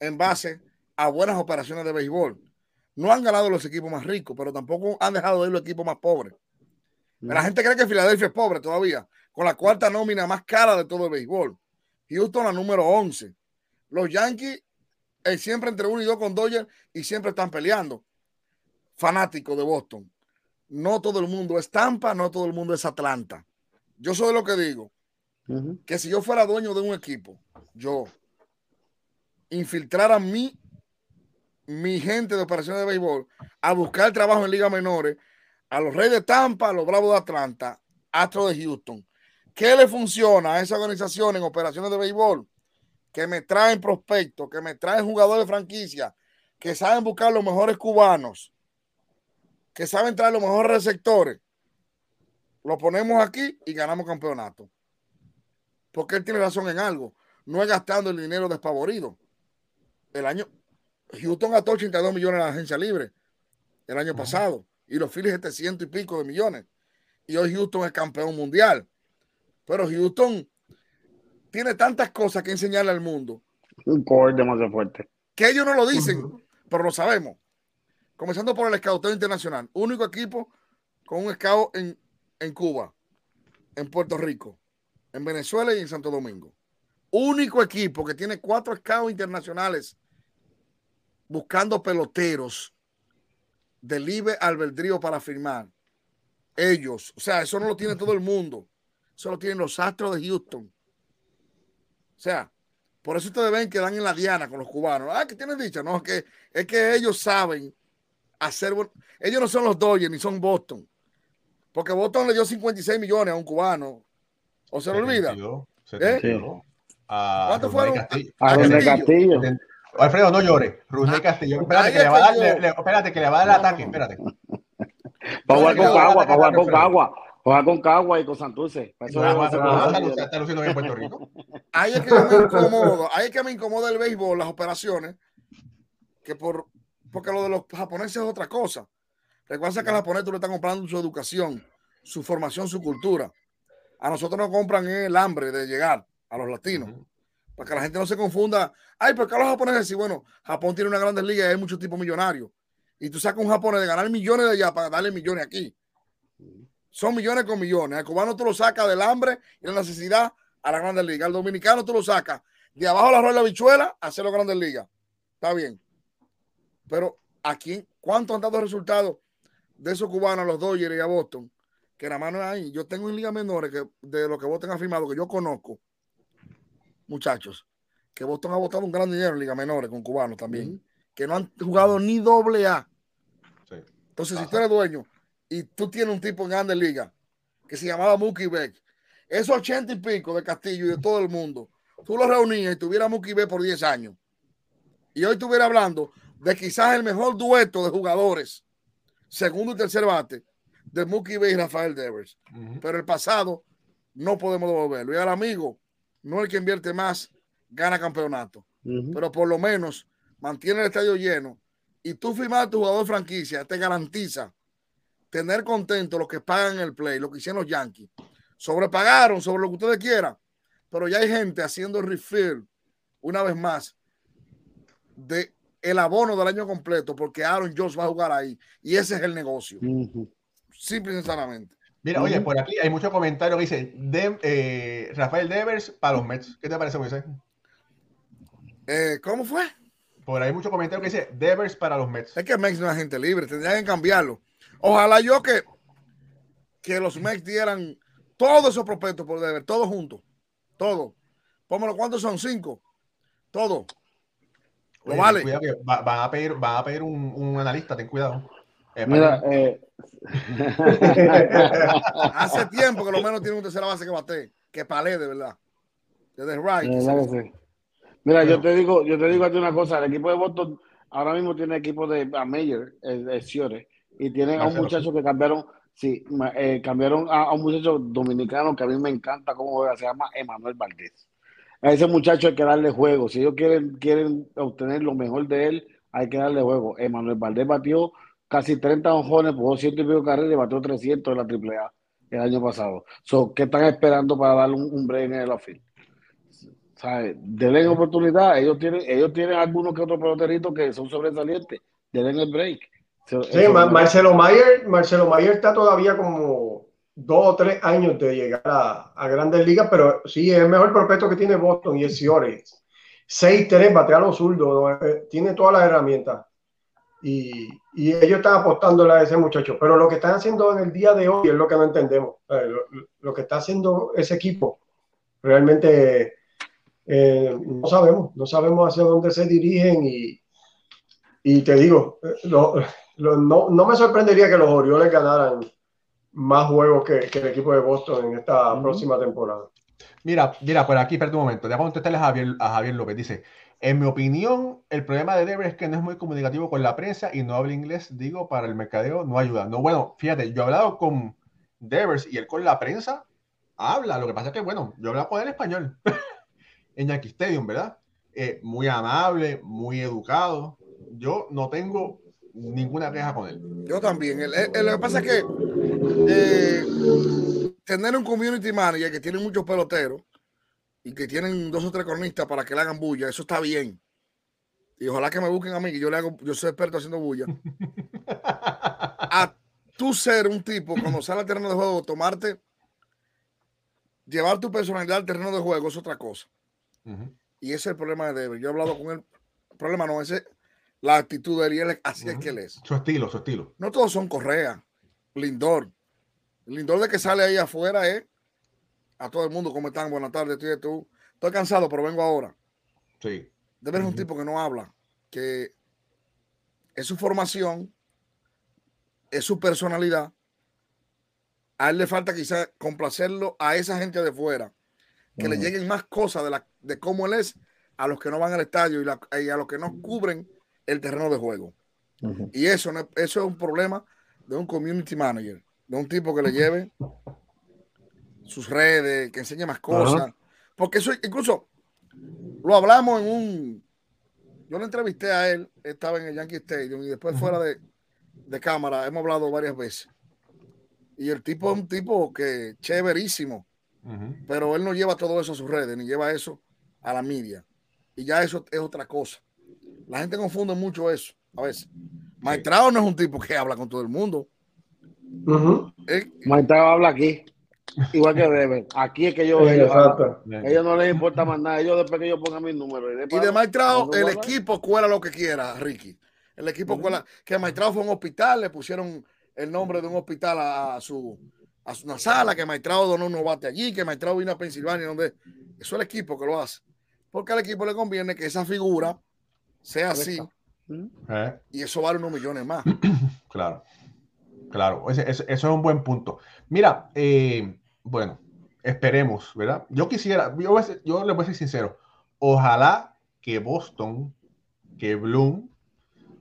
S4: en base a buenas operaciones de béisbol. No han ganado los equipos más ricos, pero tampoco han dejado de ir los equipos más pobres. La gente cree que Filadelfia es pobre todavía, con la cuarta nómina más cara de todo el béisbol. Houston la número 11. Los Yankees eh, siempre entre uno y dos con Dodgers y siempre están peleando fanático de Boston. No todo el mundo es Tampa, no todo el mundo es Atlanta. Yo soy lo que digo, que si yo fuera dueño de un equipo, yo infiltrara mi, mi gente de operaciones de béisbol a buscar trabajo en ligas menores, a los Reyes de Tampa, a los Bravos de Atlanta, Astros de Houston. ¿Qué le funciona a esa organización en operaciones de béisbol? Que me traen prospectos, que me traen jugadores de franquicia, que saben buscar los mejores cubanos, que saben traer los mejores receptores, lo ponemos aquí y ganamos campeonato. Porque él tiene razón en algo. No es gastando el dinero despavorido. El año, Houston gastó 82 millones en la agencia libre el año pasado y los Phillies 700 y pico de millones. Y hoy Houston es campeón mundial. Pero Houston tiene tantas cosas que enseñarle al mundo.
S3: Un core demasiado fuerte.
S4: Que ellos no lo dicen, pero lo sabemos comenzando por el escauteo internacional. Único equipo con un scout en, en Cuba, en Puerto Rico, en Venezuela y en Santo Domingo. Único equipo que tiene cuatro scouts internacionales buscando peloteros de libre albedrío para firmar. Ellos, o sea, eso no lo tiene todo el mundo. Eso lo tienen los Astros de Houston. O sea, por eso ustedes ven que dan en la diana con los cubanos. Ah, que tienen dicha. No, es que, es que ellos saben hacer. Ellos no son los Dodgers ni son Boston. Porque Boston le dio 56 millones a un cubano. ¿O se lo olvida? ¿Eh? ¿Cuánto fueron?
S3: A, Castillo.
S1: Alfredo, no llores. Rusney Castillo. Espérate que, le va a dar, le, espérate que le va a dar el ataque. Espérate.
S3: Para jugar con Cagua, para jugar con Cagua. Jugar con Cagua y con Santurce.
S1: Está luciendo bien Puerto Rico.
S4: Ahí es que me incomodo. Ahí es que me incomoda el béisbol, las operaciones. Que por porque lo de los japoneses es otra cosa. Recuerda que a los japoneses le están comprando su educación, su formación, su cultura. A nosotros nos compran el hambre de llegar a los latinos. Para que la gente no se confunda. Ay, porque a los japoneses sí, bueno, Japón tiene una grandes liga y hay muchos tipos millonarios. Y tú sacas un japonés de ganar millones de allá para darle millones aquí. Son millones con millones. Al cubano tú lo sacas del hambre y la necesidad a la grandes ligas. Al dominicano tú lo sacas de abajo la rueda de la bichuela a hacer las grandes ligas. Está bien. Pero aquí, ¿cuántos han dado resultados de esos cubanos a los Dodgers y a Boston? Que la mano es ahí. Yo tengo en ligas menores que de lo que Boston ha firmado, que yo conozco, muchachos, que Boston ha votado un gran dinero en ligas menores con cubanos también, que no han jugado ni doble A. Entonces, si tú eres dueño y tú tienes un tipo en grandes ligas que se llamaba Mookie Beck, esos ochenta y pico de Castillo y de todo el mundo, tú los reunías y tuviera Mookie Beck por 10 años. Y hoy estuviera hablando de quizás el mejor dueto de jugadores, segundo y tercer bate, de Mookie Bay y Rafael Devers. Pero el pasado no podemos devolverlo. Y al amigo, no el que invierte más, gana campeonato. Pero por lo menos mantiene el estadio lleno y tú firmar a tu jugador franquicia, te garantiza tener contento los que pagan el play, lo que hicieron los Yankees. sobrepagaron sobre lo que ustedes quieran, pero ya hay gente haciendo refill una vez más de el abono del año completo porque Aaron Jones va a jugar ahí y ese es el negocio. Simple y sencillamente.
S1: Mira, oye, por aquí hay muchos comentarios que dicen eh, Rafael Devers para los Mets. ¿Qué te parece, Moisés?
S4: Eh, ¿Cómo fue?
S1: Por ahí hay muchos comentarios que dicen Devers para los Mets.
S4: Es que Mets no es gente libre, tendrían que cambiarlo. Ojalá yo que, que los Mets dieran todos esos prospectos por Devers, todos juntos. Todo. Póngalo, ¿cuántos son? Cinco. Todo. Lo vale.
S1: Cuidado que van a pedir, van a pedir un, un analista, ten cuidado.
S3: Eh, Mira, eh...
S4: hace tiempo que lo menos tiene un tercera base que bate, que palé de verdad. Desde right.
S3: Mira, yo te digo, yo te digo a ti una cosa, el equipo de Boston ahora mismo tiene equipo de a Meyer, de Ciore, y tienen a un muchacho que cambiaron, sí, eh, cambiaron a, un muchacho dominicano que a mí me encanta cómo juega, se llama Emanuel Valdés. A ese muchacho hay que darle juego. Si ellos quieren, quieren obtener lo mejor de él, hay que darle juego. Emanuel Valdés batió casi 30 ojones, por ciento y pico carreras y batió 300 en la AAA el año pasado. So, ¿Qué están esperando para darle un, un break en el outfield? Denle oportunidad. Ellos tienen, ellos tienen algunos que otros peloteritos que son sobresalientes. Denle el break.
S2: Sí, Marcelo Mayer, Marcelo Mayer está todavía como dos o tres años de llegar a, grandes ligas, pero sí es el mejor prospecto que tiene Boston y es Ciores. 6-3, batea a los zurdos, eh, tiene todas las herramientas. Y, y, ellos están apostándole a ese muchacho. Pero lo que están haciendo en el día de hoy es lo que no entendemos. Lo, lo que está haciendo ese equipo realmente eh, no sabemos, no sabemos hacia dónde se dirigen y, y te digo, eh, no, no, me sorprendería que los Orioles ganaran más juegos que, que el equipo de Boston en esta próxima temporada.
S1: Mira, mira, por aquí, espera un momento, déjame contestarle a Javier, a Javier López. Dice, en mi opinión, el problema de Dever es que no es muy comunicativo con la prensa y no habla inglés, digo, para el mercadeo no ayuda. No, bueno, fíjate, yo he hablado con Devers y él con la prensa habla, lo que pasa es que, bueno, yo he hablado con él español. en Yankee Stadium, ¿verdad? Eh, muy amable, muy educado. Yo no tengo ninguna queja con él.
S4: Yo también. lo que pasa es que eh, tener un community manager que tiene muchos peloteros y que tienen dos o tres cronistas para que le hagan bulla, eso está bien. Y ojalá que me busquen a mí, que yo le hago, yo soy experto haciendo bulla. a tú ser un tipo, cuando sale al terreno de juego, tomarte, llevar tu personalidad al terreno de juego es otra cosa. Y ese es el problema de Dever. Yo he hablado con él. El problema no es la actitud de él, y él así es que él es.
S1: Su estilo, su estilo.
S4: No todos son Correa, Lindor. Lindor de que sale ahí afuera es a todo el mundo, ¿cómo están? Buenas tardes, estoy, tú. estoy cansado, pero vengo ahora.
S1: Sí.
S4: Es un tipo que no habla, que es su formación, es su personalidad. A él le falta quizás complacerlo a esa gente de fuera que le lleguen más cosas de, la, de cómo él es a los que no van al estadio y, a los que no cubren el terreno de juego. Y eso, eso es un problema de un community manager, de un tipo que le lleve sus redes, que enseñe más cosas. Porque eso incluso lo hablamos en un... Yo lo entrevisté a él, estaba en el Yankee Stadium y después fuera de, de cámara hemos hablado varias veces. Y el tipo es un tipo que chéverísimo pero él no lleva todo eso a sus redes, ni lleva eso a la media. Y ya eso es otra cosa. La gente confunde mucho eso a veces. Maestrado no es un tipo que habla con todo el mundo.
S3: Maestrado habla aquí. Igual que debe. Aquí es que yo. ellos, ellos, no les importa más nada. Ellos después que yo ponga mi número.
S4: Y de, Maestrado, el equipo cuela lo que quiera, Ricky. El equipo cuela. Que Maestrado fue a un hospital, le pusieron el nombre de un hospital a su, a una sala, que Maestrado donó un bate allí, que Maestrado vino a Pensilvania, donde eso es el equipo que lo hace. Porque al equipo le conviene que esa figura sea así. Eh. Y eso vale unos millones más.
S1: Claro, claro, eso es un buen punto. Mira, eh, bueno, esperemos, ¿verdad? Yo quisiera, yo, yo les voy a ser sincero, ojalá que Boston, que Bloom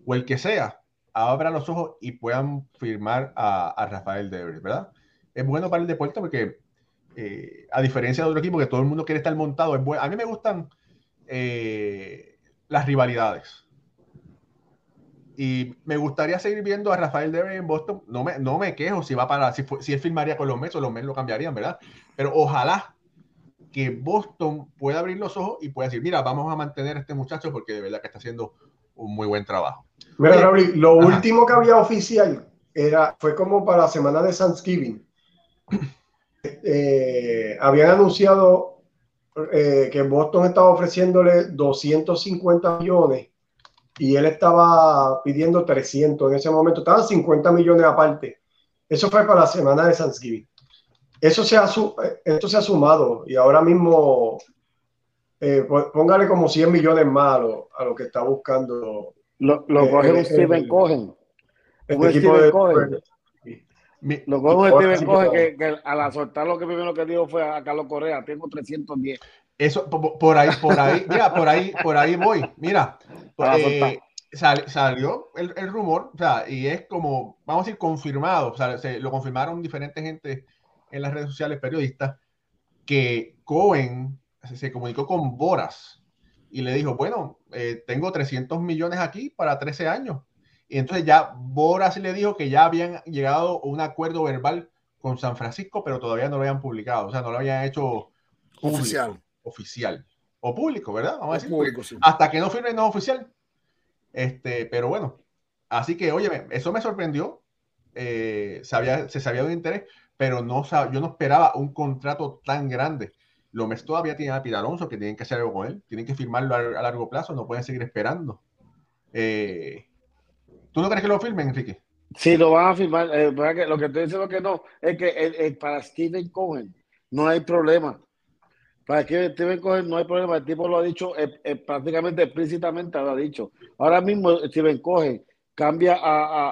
S1: o el que sea, abra los ojos y puedan firmar a, Rafael Devers, ¿verdad? es bueno para el deporte porque, eh, a diferencia de otro equipo que todo el mundo quiere estar montado, es bueno. a mí me gustan eh, las rivalidades. Y me gustaría seguir viendo a Rafael Devers en Boston. No me, no me quejo si va para, si, si él firmaría con los Mets o los Mets lo cambiarían, ¿verdad? Pero ojalá que Boston pueda abrir los ojos y pueda decir, mira, vamos a mantener a este muchacho porque de verdad que está haciendo un muy buen trabajo.
S2: Mira, Raúl, lo último que había oficial era, fue como para la semana de Thanksgiving. Eh, habían anunciado eh, que Boston estaba ofreciéndole 250 millones y él estaba pidiendo 300 en ese momento, estaban 50 millones aparte. Eso fue para la semana de Thanksgiving. Eso se ha, esto se ha sumado y ahora mismo eh, póngale como 100 millones más a lo, que está buscando.
S3: Lo, lo eh, coge un Steven Cohen. Un Steven Cohen. lo coge un Steven Cohen que, que, al soltar lo que primero que dijo fue a Carlos Correa, tengo 310.
S1: Eso, por, ahí, por ahí, mira, por ahí, por ahí voy. Mira, eh, salió el, el, rumor, o sea, y es como, vamos a decir, confirmado, o sea, se, lo confirmaron diferentes gente en las redes sociales, periodistas, que Cohen se comunicó con Boras y le dijo, bueno, eh, tengo 300 millones aquí para 13 años. Y entonces ya Boras le dijo que ya habían llegado a un acuerdo verbal con San Francisco, pero todavía no lo habían publicado, o sea, no lo habían hecho
S4: oficial
S1: oficial o público, ¿verdad? Vamos a decir. Público, Hasta que no firme no oficial. Este, pero bueno, así que, oye, eso me sorprendió. Eh, sabía, se sabía de interés, pero no, yo no esperaba un contrato tan grande. Lo mes todavía tiene a Pita Alonso, que tienen que hacer algo con él, tienen que firmarlo a, largo plazo, no pueden seguir esperando. Eh, ¿Tú no crees que lo firmen, Enrique?
S3: Sí, lo van a firmar. Eh, lo que estoy diciendo que no es que para Steven Cohen no hay problema. Para que Steven Cohen no hay problema, el tipo lo ha dicho eh, eh, prácticamente explícitamente, lo ha dicho. Ahora mismo Steven Cohen cambia a, a,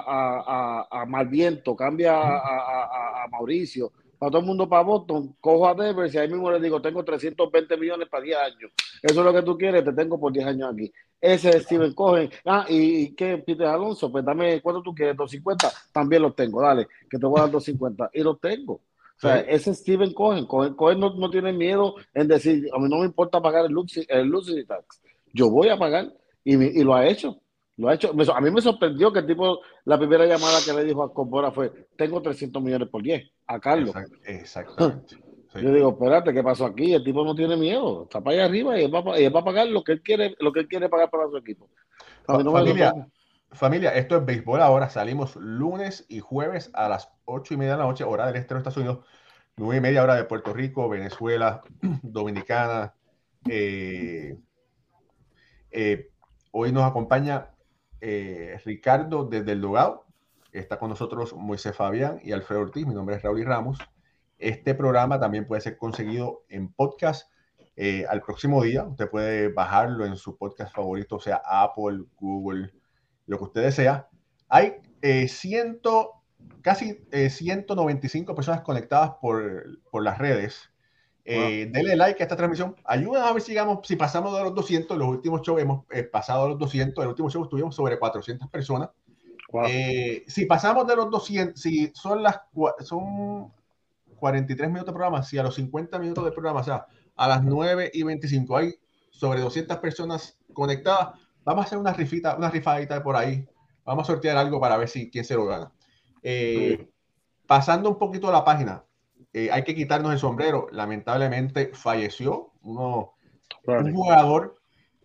S3: a, a Malviento, cambia a, Mauricio, para todo el mundo para Boston, cojo a Devers y ahí mismo le digo, tengo 320 millones para 10 años. Eso es lo que tú quieres, te tengo por 10 años aquí. Ese es Steven Cohen. Ah, ¿y qué, Peter Alonso? Pues dame, ¿cuánto tú quieres? 250. También los tengo, dale, que te voy a dar 250. Y los tengo. O sea, ese Steven Cohen, Cohen, no, tiene miedo en decir, a mí no me importa pagar el luxury, el tax. Yo voy a pagar y, lo ha hecho. Lo ha hecho. A mí me sorprendió que el tipo, la primera llamada que le dijo a Compora fue, tengo 300 millones por 10, a Carlos.
S1: exactamente.
S3: Yo digo, espérate, ¿qué pasó aquí? El tipo no tiene miedo, está para allá arriba y él va, a pagar lo que él quiere, lo que él quiere pagar para su equipo.
S1: familia, familia, esto es béisbol ahora. Salimos lunes y jueves a las ocho y media de la noche, hora del este de Estados Unidos, nueve y media hora de Puerto Rico, Venezuela, Dominicana. Eh, eh, hoy nos acompaña eh, Ricardo desde el Dogado. Está con nosotros Moisés Fabián y Alfredo Ortiz. Mi nombre es Raúl y Ramos. Este programa también puede ser conseguido en podcast al próximo día. Usted puede bajarlo en su podcast favorito, sea Apple, Google, lo que usted desea. Hay ciento casi 195 eh, personas conectadas por, por las redes. Eh, Denle like a esta transmisión. Ayúdanos a ver si, llegamos, si pasamos de los 200. Los últimos shows hemos eh, pasado de los 200. El último show estuvimos sobre 400 personas. Eh, si pasamos de los 200, si son las son 43 minutos de programa, si a los 50 minutos de programa, o sea, a las 9 y 25 hay sobre 200 personas conectadas, vamos a hacer una rifita, una rifadita por ahí. Vamos a sortear algo para ver si quién se lo gana. Eh, pasando un poquito a la página, eh, hay que quitarnos el sombrero. Lamentablemente falleció uno, un jugador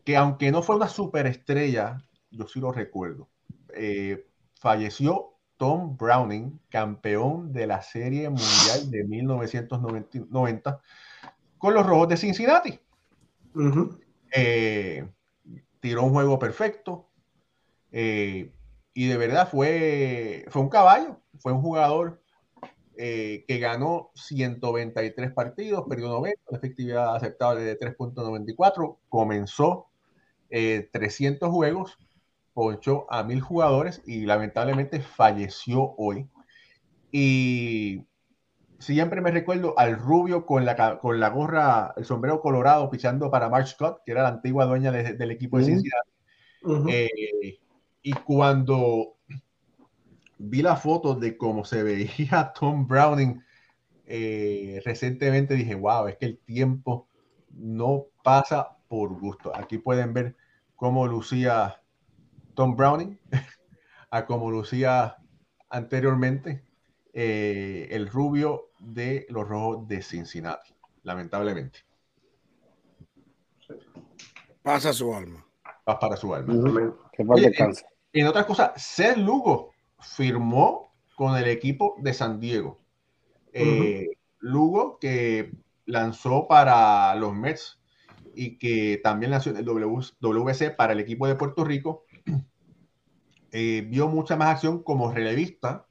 S1: que aunque no fue una superestrella, yo sí lo recuerdo. Eh, falleció Tom Browning, campeón de la Serie Mundial de 1990 con los Rojos de Cincinnati. tiró un juego perfecto y de verdad fue, fue un caballo, fue un jugador eh, que ganó 193 partidos, perdió 90, una efectividad aceptable de 3.94, comenzó 300 eh, juegos, ponchó a mil jugadores y lamentablemente falleció hoy. Y siempre me recuerdo al rubio con la, con la gorra, el sombrero colorado, pichando para Mark Scott, que era la antigua dueña del equipo de Cincinnati. Eh, y cuando vi la foto de cómo se veía Tom Browning eh, recientemente, dije, wow, es que el tiempo no pasa por gusto. Aquí pueden ver cómo lucía Tom Browning. a como lucía anteriormente eh, el rubio de los rojos de Cincinnati, lamentablemente.
S4: Pasa su alma.
S1: Pasa para su alma.
S3: Oye,
S1: en, en otras cosas, Seth Lugo firmó con el equipo de San Diego. Eh, Lugo, que lanzó para los Mets y que también lanzó el WC para el equipo de Puerto Rico, eh, vio mucha más acción como relevista,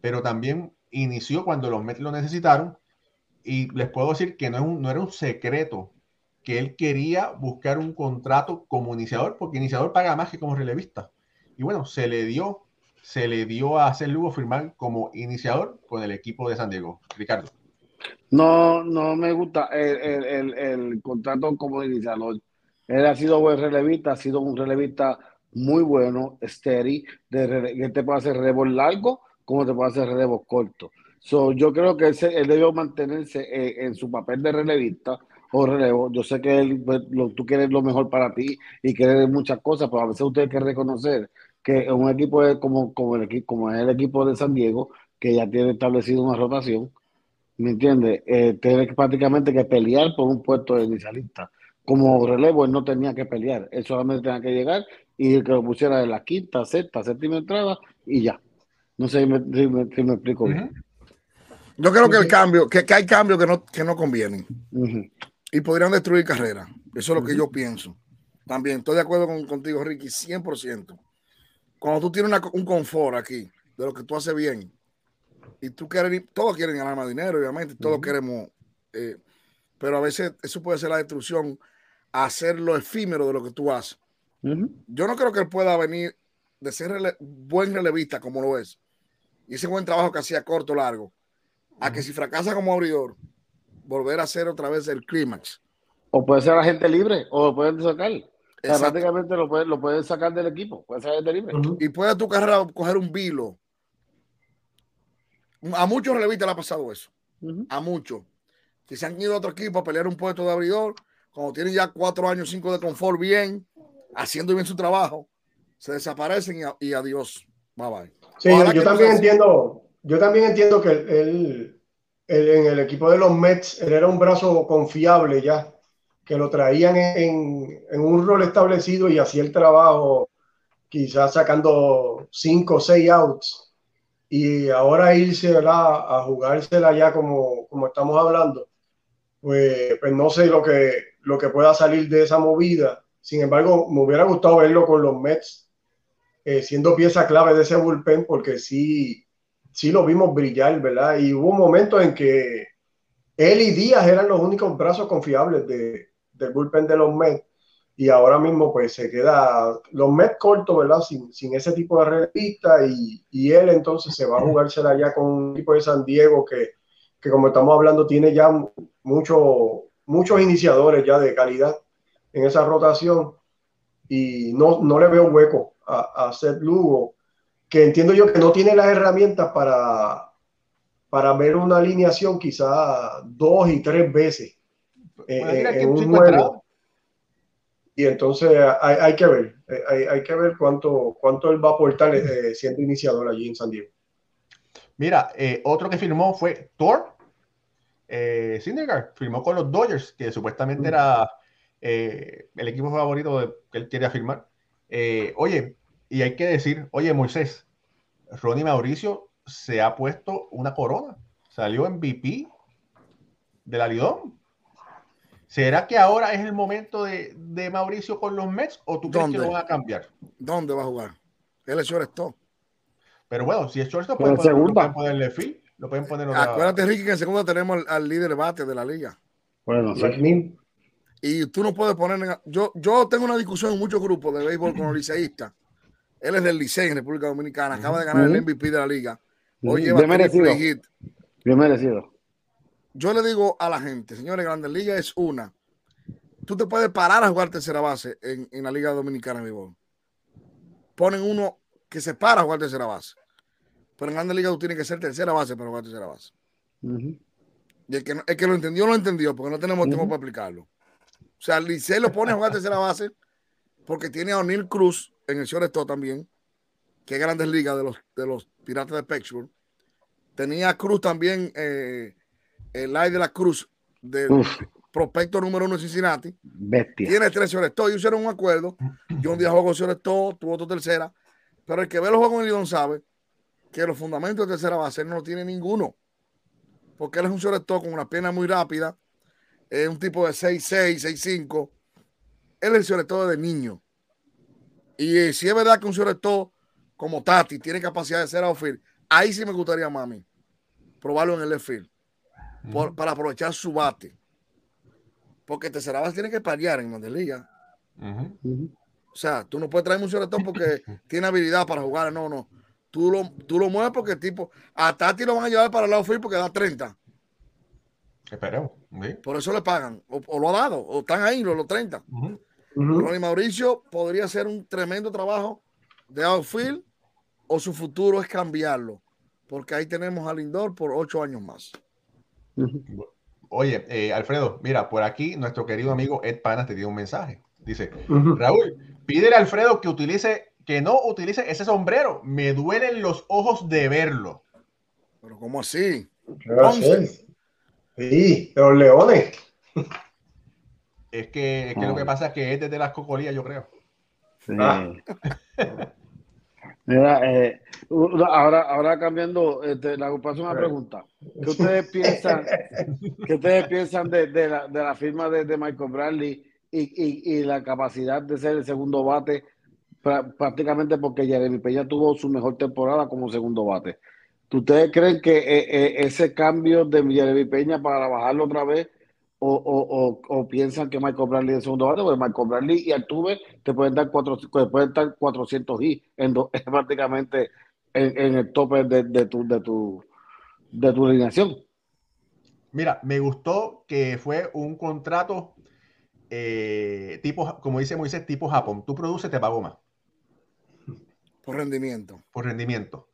S1: pero también inició cuando los Mets lo necesitaron. Y les puedo decir que no, no era un secreto que él quería buscar un contrato como iniciador, porque iniciador paga más que como relevista. Y bueno, se le dio, se le dio a hacer Lugo firmar como iniciador con el equipo de San Diego. Ricardo.
S3: No, no me gusta el, el, el, contrato como iniciador. Él ha sido buen relevista, ha sido un relevista muy bueno, steady, de, que te puede hacer relevos largos como te puede hacer relevos cortos. So, yo creo que ese, él debe mantenerse en, en, su papel de relevista o relevo. Yo sé que él, pues, lo, tú quieres lo mejor para ti y quieres muchas cosas, pero a veces usted que reconocer que un equipo es como, como, el, equipo, como es el equipo de San Diego, que ya tiene establecido una rotación, ¿me entiendes? Eh, tiene prácticamente que pelear por un puesto de inicialista. Como relevo, él no tenía que pelear, él solamente tenía que llegar y que lo pusiera en la quinta, sexta, séptima entrada y ya. No sé si me, si me, si me explico bien.
S4: Yo creo que el cambio, que, que hay cambios que no, que no convienen. Uh -huh y podrían destruir carrera. Eso es lo que yo pienso. También estoy de acuerdo con, contigo, Ricky, 100%. Cuando tú tienes una, un confort aquí de lo que tú haces bien y tú quieres, todos quieren ganar más dinero, obviamente, todos uh -huh. queremos, eh, pero a veces eso puede ser la destrucción, hacer lo efímero de lo que tú haces. Uh -huh. Yo no creo que él pueda venir de ser rele buen relevista como lo es y ese buen trabajo que hacía corto, largo, a uh -huh. que si fracasa como abridor, volver a hacer otra vez el clímax.
S3: O puede ser agente libre, o lo pueden sacar. O sea, prácticamente lo pueden, lo pueden sacar del equipo, puede ser agente libre.
S4: Uh -huh. Y puede tu carrera coger un vilo. A muchos relevistas le ha pasado eso. Uh -huh. A muchos. Que se han ido a otro equipo a pelear un puesto de abridor, cuando tienen ya cuatro años, cinco de confort bien, haciendo bien su trabajo, se desaparecen y, y adiós. Bye bye.
S2: Sí, yo, yo también entiendo, yo también entiendo que en el equipo de los Mets, él era un brazo confiable ya, que lo traían en, un rol establecido y hacía el trabajo, quizás sacando cinco o seis outs. Y ahora irse a jugársela ya como, como estamos hablando, pues, pues, no sé lo que, lo que pueda salir de esa movida. Sin embargo, me hubiera gustado verlo con los Mets, eh, siendo pieza clave de ese bullpen, porque sí, sí lo vimos brillar, ¿verdad? Y hubo momentos en que él y Díaz eran los únicos brazos confiables de, del bullpen de los Mets. Y ahora mismo pues se queda los Mets cortos, ¿verdad? Sin, sin ese tipo de revista y, y, él entonces se va a jugársela ya con un equipo de San Diego que, que como estamos hablando tiene ya mucho, muchos iniciadores ya de calidad en esa rotación y no, no le veo hueco a, a Seth Lugo que entiendo yo que no tiene las herramientas para, para ver una alineación quizá dos y tres veces eh, bueno, en un juego. Y entonces hay, hay que ver, eh, hay, hay, que ver cuánto, cuánto él va a aportar eh, siendo iniciador allí en San Diego.
S1: Mira, eh, otro que firmó fue Thor eh, Syndergaard, firmó con los Dodgers, que supuestamente mm. era el equipo favorito de, que él quería firmar. oye, y hay que decir, oye Moisés, Ronnie Mauricio se ha puesto una corona, salió MVP de la Lidón. ¿Será que ahora es el momento de, de Mauricio con los Mets o tú crees ¿Dónde? que lo van a cambiar?
S4: ¿Dónde va a jugar? Él es shortstop.
S1: Pero bueno, si es shortstop, pueden, poner, lo pueden ponerle fin. Lo pueden poner otra...
S4: Acuérdate, Ricky, que en segunda tenemos al, al líder bate de la liga.
S3: Bueno, sí.
S4: Y tú no puedes poner. Yo, yo tengo una discusión en muchos grupos de béisbol con los liceístas él es del Licey en República Dominicana. Acaba de ganar uh -huh. el MVP de la liga. Hoy lleva
S3: Bien merecido. Hit. Bien merecido.
S4: Yo le digo a la gente, señores, Grandes Ligas es una. Tú te puedes parar a jugar tercera base en, en la Liga Dominicana de Béisbol. Ponen uno que se para a jugar tercera base. Pero en Grandes Ligas tú tienes que ser tercera base para jugar tercera base. Uh -huh. Y el que, el que, lo entendió, lo entendió, porque no tenemos tiempo para explicarlo. O sea, Licey lo pone a jugar tercera base porque tiene a O'Neill Cruz en el shortstop también, que es Grandes Ligas de los, de los Piratas de Pittsburgh. Tenía Cruz también, eh, el aire de la Cruz del prospecto número uno de Cincinnati.
S3: Bestia.
S4: Tiene tres señores y hicieron un acuerdo. Yo un día juego con señores tuvo otro tercera. Pero el que ve los juegos en Lidón sabe que los fundamentos de tercera base no tiene ninguno. Porque él es un señor con una pierna muy rápida. Es un tipo de 6'6, 6'5. Él es el sobre de niño. Y eh, si es verdad que un sobre como Tati tiene capacidad de ser outfield, ahí sí me gustaría, mami, probarlo en el left field. para aprovechar su bate. Porque tercera base tiene que paliar en Grandes Ligas. O sea, tú no puedes traer un sobre porque tiene habilidad para jugar. No, no. Tú lo, tú lo mueves porque tipo, a Tati lo van a llevar para el lado field porque da 30.
S1: Esperemos.
S4: Por eso le pagan. O, lo ha dado. O están ahí los, los 30. Mauricio podría hacer un tremendo trabajo de outfield o su futuro es cambiarlo. Porque ahí tenemos a Lindor por ocho años más.
S1: Oye, eh, Alfredo, mira, por aquí nuestro querido amigo Ed Panas te dio un mensaje. Dice, Raúl, pídele a Alfredo que utilice, que no utilice ese sombrero. Me duelen los ojos de verlo.
S4: Pero ¿cómo así?
S2: Sí, los leones.
S1: Es que, lo que pasa es que es desde las cocolías, yo creo.
S3: Ah. Mira, eh, ahora, ahora cambiando, este, la agrupación una pregunta. ¿Qué ustedes piensan, ¿qué ustedes piensan de, la, de la firma de, Michael Bradley y, y, la capacidad de ser el segundo bate prácticamente porque Jeremy Peña tuvo su mejor temporada como segundo bate? ¿Ustedes creen que eh, eh, ese cambio de Jeremy Peña para bajarlo otra vez o, piensan que Michael Bradley es segundo bate? Porque Michael Bradley y Altuve te pueden dar, cuatro, pueden dar 400 y en prácticamente en, el tope de, tu, de, tu, de tu alineación.
S1: Mira, me gustó que fue un contrato eh, tipo, como dice Moisés, tipo Japón. Tú produces, te pago más.
S4: Por rendimiento.
S1: Por rendimiento.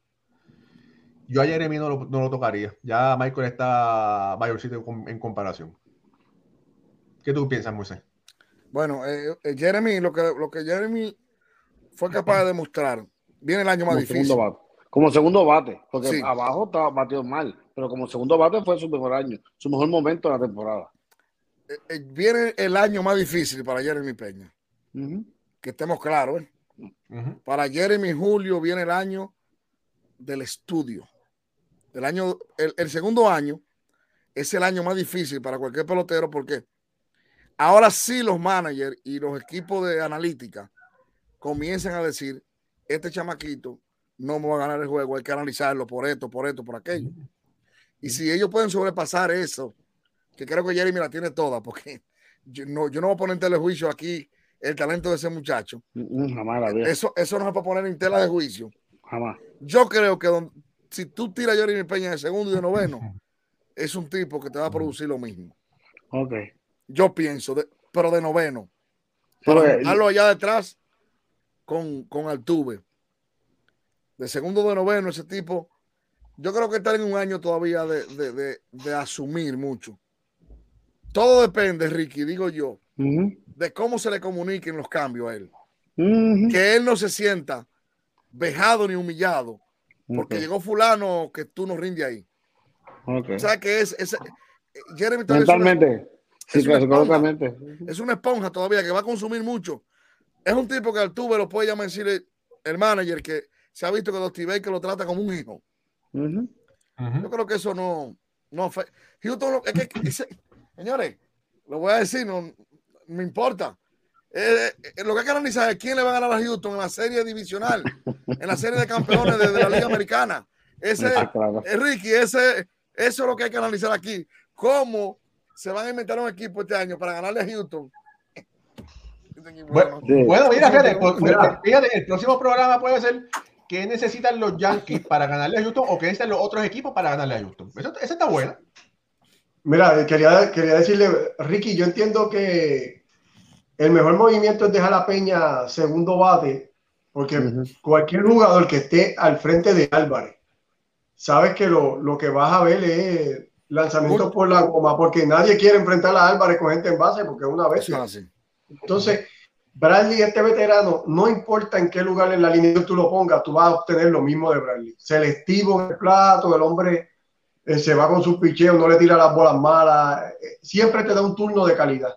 S1: Yo a Jeremy no lo, tocaría. Ya Michael está mayorcito en comparación. ¿Qué tú piensas, Moisés?
S4: Bueno, eh, eh, Jeremy, lo que, lo que Jeremy fue capaz de demostrar, viene el año más difícil.
S3: Como segundo bate, porque abajo estaba batido mal, pero como segundo bate fue su mejor año, su mejor momento de la temporada.
S4: Eh, viene el año más difícil para Jeremy Peña. Que estemos claros. Para Jeremy Julio viene el año del estudio el año, el, segundo año es el año más difícil para cualquier pelotero porque ahora sí los managers y los equipos de analítica comienzan a decir, este chamaquito no me va a ganar el juego, hay que analizarlo por esto, por esto, por aquello. Y si ellos pueden sobrepasar eso, que creo que Jeremy la tiene toda, porque yo no, yo no voy a poner en telejuicio aquí el talento de ese muchacho.
S3: Mm, mm,
S4: eso, eso no se puede poner en tela de juicio.
S3: Jamás.
S4: Yo creo que si tú tiras a Jeremy Peña de segundo y de noveno, es un tipo que te va a producir lo mismo.
S3: Ok.
S4: Yo pienso, pero de noveno. Para dejarlo allá detrás con, con Altuve. De segundo de noveno, ese tipo, yo creo que está en un año todavía de, asumir mucho. Todo depende, Ricky, digo yo, de cómo se le comuniquen los cambios a él. Que él no se sienta vejado ni humillado porque llegó fulano que tú no rinde ahí. O sea que es, es
S3: Jeremy Mentalmente.
S4: Es una, esponja, es una esponja todavía que va a consumir mucho. Es un tipo que al tuve lo puede llamar decirle el manager que se ha visto que Dusty que lo trata como un hijo. Yo creo que eso no, no Houston, es que, señores, lo voy a decir, no me importa. Eh, eh, lo que hay que analizar es quién le va a ganar a Houston en la serie divisional, en la serie de campeones de, la Liga Americana. Ese, es eh, Ricky, ese, eso es lo que hay que analizar aquí. ¿Cómo se van a inventar un equipo este año para ganarle a Houston?
S1: Bueno, mira, fíjate, el próximo programa puede ser qué necesitan los Yankees para ganarle a Houston o qué necesitan los otros equipos para ganarle a Houston. Eso, está bueno.
S2: Mira, quería, quería decirle, Ricky, yo entiendo que el mejor movimiento es dejar a Peña segundo bate, porque cualquier jugador que esté al frente de Álvarez, sabes que lo, que vas a ver es lanzamientos por la goma, porque nadie quiere enfrentar a Álvarez con gente en base, porque es una vez. Entonces, Bradley, este veterano, no importa en qué lugar en la línea tú lo pongas, tú vas a obtener lo mismo de Bradley. Selectivo en el plato, el hombre eh, se va con sus picheos, no le tira las bolas malas, eh, siempre te da un turno de calidad.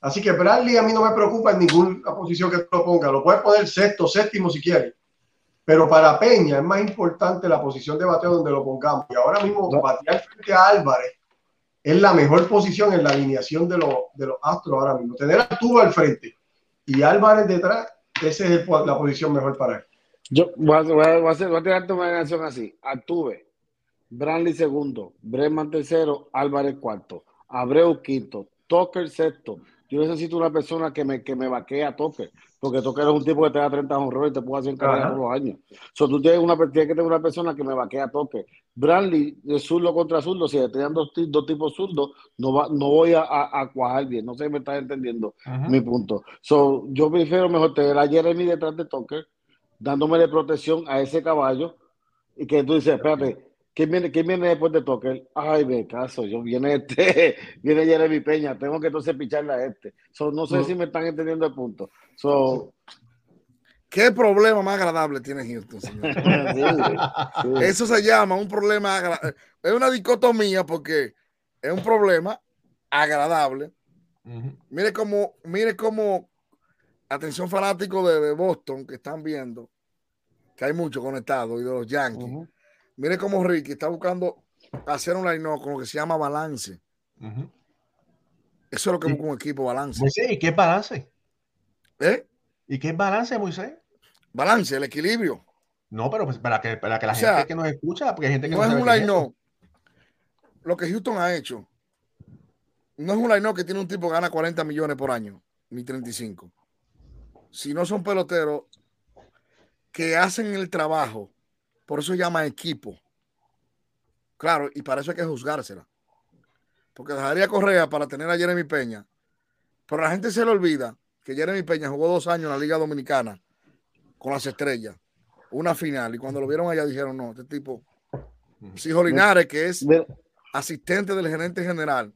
S2: Así que Bradley a mí no me preocupa en ninguna posición que tú lo pongas. Lo puedes poner sexto, séptimo si quieres. Pero para Peña es más importante la posición de bateo donde lo pongamos. Y ahora mismo batear frente a Álvarez es la mejor posición en la alineación de, los, de los Astros ahora mismo. Tener a Tuba al frente y Álvarez detrás, esa es la posición mejor para él.
S3: Yo voy a, voy a, voy a tirarte una canción así. Altuve, Branley segundo, Breman tercero, Álvarez cuarto, Abreu quinto, Tucker sexto, yo necesito una persona que me, que me vaquee a toque, porque toque es un tipo que te da 30 honros y te puede hacer encargar todos los años. So, tú tienes, una, tienes que tener una persona que me vaquee a toque. Bradley, de zurdo contra zurdo, si te dan dos, dos tipos zurdos, no, va, no voy a, a, cuajar bien. No sé si me estás entendiendo mi punto. So, yo prefiero mejor tener a Jeremy detrás de toque, dándome protección a ese caballo, y que tú dices, espérate, ¿Quién viene, ¿Quién viene después de Toker? Ay, me caso, yo viene este, viene Jeremy Peña, tengo que entonces picharle a este. no sé si me están entendiendo el punto.
S4: ¿Qué problema más agradable tiene Houston, señor? Eso se llama un problema agradable. Es una dicotomía porque es un problema agradable. Mire cómo, mire cómo, atención fanático de, Boston que están viendo, que hay mucho conectado y de los Yankees. Mire cómo Ricky está buscando hacer un line con lo que se llama balance. Eso es lo que busca un equipo, balance.
S1: Moisés, ¿y qué es balance?
S4: ¿Eh?
S1: ¿Y qué es balance, Moisés?
S4: Balance, el equilibrio.
S1: No, pero pues para que, para que la gente que nos escucha, porque hay gente que
S4: no, no es un line Lo que Houston ha hecho no es un line que tiene un tipo que gana 40 millones por año, ni 35. Si no son peloteros que hacen el trabajo por eso se llama equipo. Claro, y para eso hay que juzgársela. Porque dejaría Correa para tener a Jeremy Peña. Pero la gente se le olvida que Jeremy Peña jugó dos años en la Liga Dominicana con las estrellas. Una final. Y cuando lo vieron allá dijeron, no, este tipo. Sijo Linares, que es asistente del gerente general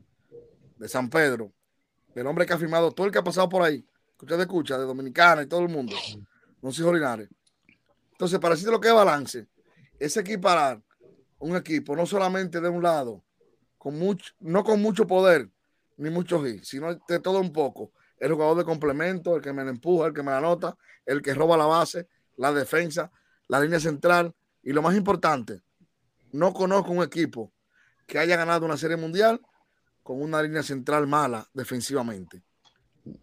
S4: de San Pedro, el hombre que ha firmado todo el que ha pasado por ahí, que usted escucha, de Dominicana y todo el mundo, no Sijo Linares. Entonces, para decirte lo que es balance, es equiparar un equipo no solamente de un lado, con mucho, no con mucho poder ni mucho hit, sino de todo un poco. El jugador de complemento, el que me empuja, el que me anota, el que roba la base, la defensa, la línea central y lo más importante, no conozco un equipo que haya ganado una serie mundial con una línea central mala defensivamente.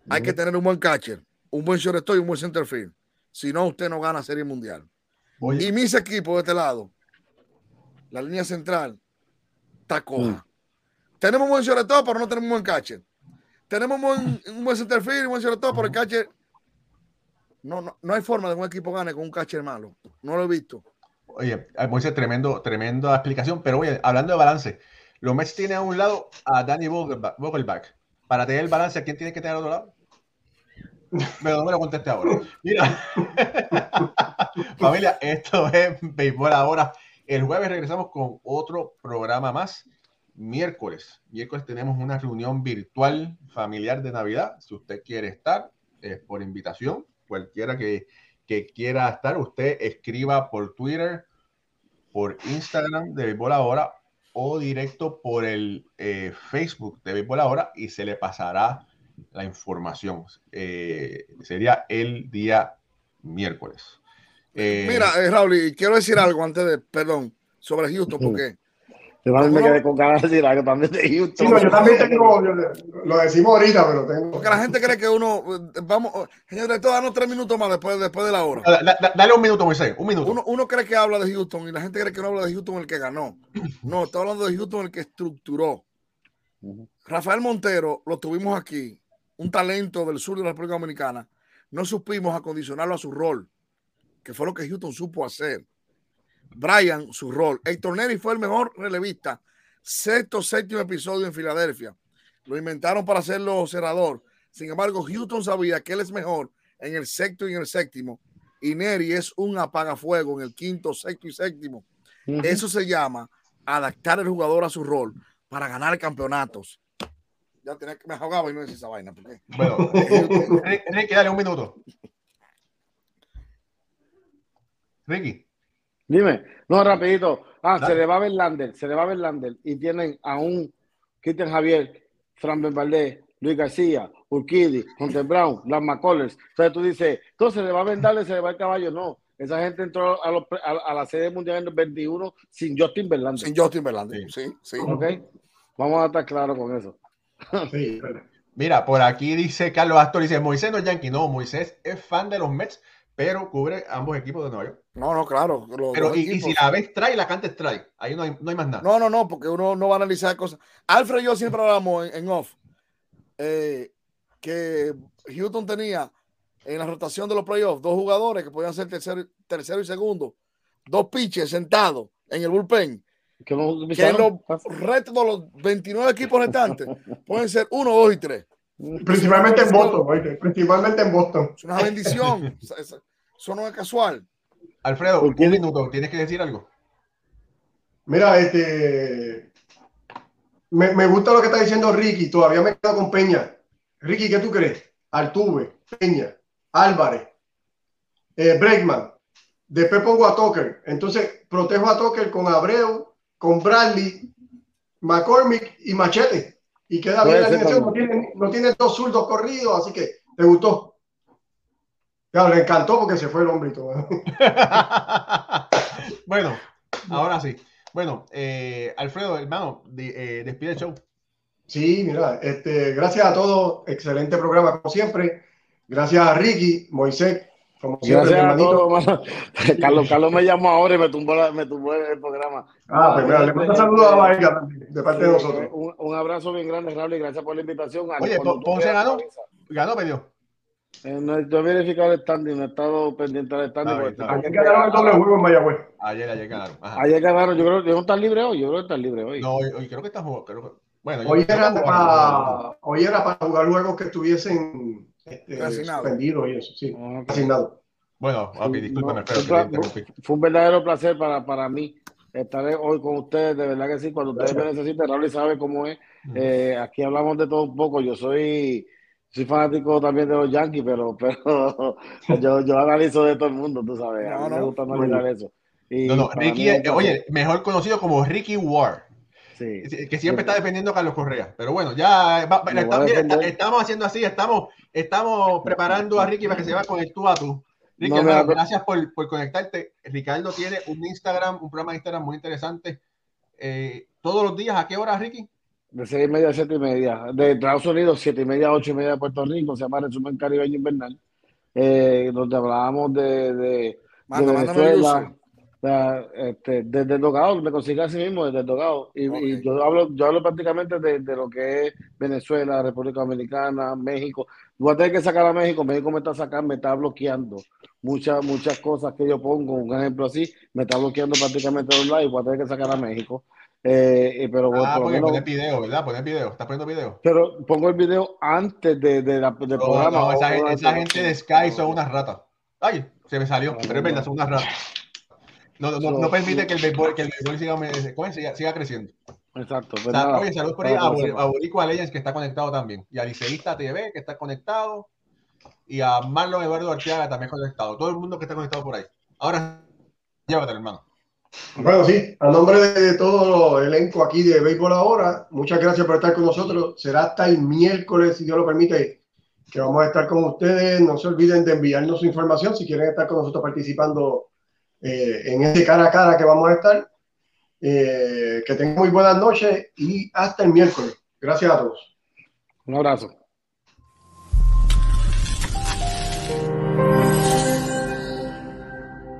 S4: Hay que tener un buen catcher, un buen shortstop y un buen center field. Si no, usted no gana serie mundial. Y mis equipos de este lado, la línea central, está coja. Mm. Tenemos un buen shortstop, pero no tenemos un buen catcher. Tenemos un buen, un buen centerfield, un buen shortstop, pero el catcher. No, no, no hay forma de que un equipo gane con un catcher malo. No lo he visto.
S1: Oye, Moisés, tremendo, tremenda explicación. Pero oye, hablando de balance, los Mets tienen a un lado a Danny Vogelback. Para tener el balance, ¿a quién tiene que tener al otro lado? Pero no me lo conteste ahora. Mira, familia, esto es Béisbol ahora. El jueves regresamos con otro programa más. Miércoles, miércoles tenemos una reunión virtual familiar de Navidad. Si usted quiere estar, es por invitación. Cualquiera que, que quiera estar, usted escriba por Twitter, por Instagram de Béisbol Ahora o directo por el eh, Facebook de Béisbol Ahora y se le pasará la información. Eh, sería el día miércoles.
S4: Eh, Mira, eh, Raúl, quiero decir algo antes de, perdón, sobre Houston, porque...
S3: Yo también me quedé con ganas de decir algo también de Houston.
S2: Sí, yo también tengo, lo decimos ahorita, pero tengo.
S4: Porque la gente cree que uno, vamos, señor director, danos tres minutos más después, después de la hora.
S1: dale un minuto, Moisés, un minuto.
S4: Uno, uno, cree que habla de Houston y la gente cree que uno habla de Houston el que ganó. No, está hablando de Houston el que estructuró. Rafael Montero lo tuvimos aquí un talento del sur de la República Dominicana, no supimos acondicionarlo a su rol, que fue lo que Houston supo hacer. Brian, su rol. Héctor Neri fue el mejor relevista. Sexto, séptimo episodio en Filadelfia. Lo inventaron para hacerlo cerrador. Sin embargo, Houston sabía que él es mejor en el sexto y en el séptimo. Y Neri es un apagafuego en el quinto, sexto y séptimo. Eso se llama adaptar el jugador a su rol para ganar campeonatos. Ya tenía que me ahogaba y no decía esa vaina. Porque...
S1: Bueno, Ricky, dale un minuto. Ricky.
S3: Dime, no, rapidito. Ah, se le va a ver Lander, se le va a ver Lander y tienen a un Cristian Javier, Fran Valdés, Luis García, Urquidi, Hunter Brown, las McCollers. Entonces tú dices, entonces le va a vendarle, se le va el caballo. No, esa gente entró a, los, a, la sede mundial en el 21 sin Justin Verlander.
S4: Sin Justin Verlander, sí, sí.
S3: Ok, vamos a estar claros con eso.
S1: Sí, Mira, por aquí dice Carlos Astor, dice Moisés no es Yankee. No, Moisés es fan de los Mets, pero cubre ambos equipos de Nueva York.
S4: No, no, claro.
S1: pero y, si la ves trae, la canta trae. Ahí no hay, no hay, más nada.
S4: No, no, no, porque uno no va a analizar cosas. Alfred y yo siempre hablamos en, off eh, que Houston tenía en la rotación de los playoffs dos jugadores que podían ser tercero, tercero y segundo, dos pitches sentados en el bullpen. Que, en los retos de los 29 equipos restantes pueden ser uno, dos y tres.
S2: Principalmente en Boston, principalmente en Boston.
S4: Es una bendición. Eso no es casual.
S1: Alfredo, un minuto, ¿tienes que decir algo?
S2: Mira, este. Me, me, gusta lo que está diciendo Ricky. Todavía me quedo con Peña. Ricky, ¿qué tú crees? Altuve, Peña, Álvarez, eh. Después pongo a Tucker. Entonces protejo a Tucker con Abreu, con Bradley, McCormick y Machete. Y queda bien la alineación. No tiene, dos zurdos corridos, así que te gustó. Claro, le encantó porque se fue el hombre y todo.
S1: bueno, ahora sí. Bueno, eh, Alfredo, hermano, eh, despide el show.
S2: Sí, mira, este, gracias a todos, excelente programa como siempre. Gracias a Ricky, Moisés, como siempre,
S3: gracias hermanito. Carlos, Carlos me llamó ahora y me tumbó, me tumbó el programa.
S2: Ah, pues mira, le mando saludos a Vaiga de parte de nosotros.
S3: Un, un, abrazo bien grande, Raúl, y gracias por la invitación.
S1: Oye, Ponce ganó, ganó, perdió.
S3: Eh, no, he verificado el standing, no he estado pendiente del standing.
S2: Ah, ayer ganaron el doble juego en Mayagüez.
S1: Ayer, ayer ganaron.
S3: Ayer ganaron, yo creo que no están libres hoy, yo creo que están libres hoy.
S1: No, hoy, hoy creo que están jugando. Bueno,
S2: hoy, era para, hoy era para jugar juegos que estuviesen este, suspendidos y eso, sí, asignado.
S1: Bueno, okay, discúlpame,
S3: fue, un verdadero placer para, para mí estar hoy con ustedes, de verdad que sí, cuando ustedes me necesiten, Raúl sabe cómo es. Eh, aquí hablamos de todo un poco, yo soy soy fanático también de los Yankees, pero, pero yo, yo analizo de todo el mundo, tú sabes, a mí me gusta analizar eso.
S1: no, no, Ricky, oye, mejor conocido como Ricky Ward. Que siempre está defendiendo a Carlos Correa. Pero bueno, ya estamos haciendo así, estamos, estamos preparando a Ricky para que se vaya con el tú a tú. Ricky, gracias por, por, conectarte. Ricardo tiene un Instagram, un programa de Instagram muy interesante. Eh, todos los días, ¿a qué hora, Ricky?
S3: De seis y media a siete y media. De Estados Unidos, siete y media a ocho y media de Puerto Rico. Se llama Resumen Caribeño Invernal. Eh, donde hablábamos de, de, Venezuela este, desde el tocado, me consigue así mismo desde el tocado. Y, yo hablo, yo hablo prácticamente de, lo que es Venezuela, República Dominicana, México. Voy a tener que sacar a México, México me está sacando, me está bloqueando muchas, muchas cosas que yo pongo, un ejemplo así, me está bloqueando prácticamente los live, voy a tener que sacar a México. Eh, pero
S1: ah, porque video, ¿verdad? Poner video, ¿estás poniendo video?
S3: Pero pongo el video antes de, de la, del programa.
S1: No, esa, esa gente de Sky son unas ratas. Ay, se me salió, pero es verdad, son unas ratas. No, no, no, permite que el béisbol, que el béisbol siga, siga, creciendo.
S3: Exacto.
S1: Pues oye, saludos por ahí a, a Boricua Legends que está conectado también. Y a Liceísta TV que está conectado. Y a Marlon Eduardo Arteaga también conectado. Todo el mundo que está conectado por ahí. Ahora, llévatelo, hermano.
S2: Bueno, sí, a nombre de todo el elenco aquí de Béisbol Ahora, muchas gracias por estar con nosotros. Será hasta el miércoles, si Dios lo permite, que vamos a estar con ustedes. No se olviden de enviarnos su información si quieren estar con nosotros participando eh, en ese cara a cara que vamos a estar. Eh, que tengan muy buenas noches y hasta el miércoles. Gracias a todos.
S3: Un abrazo.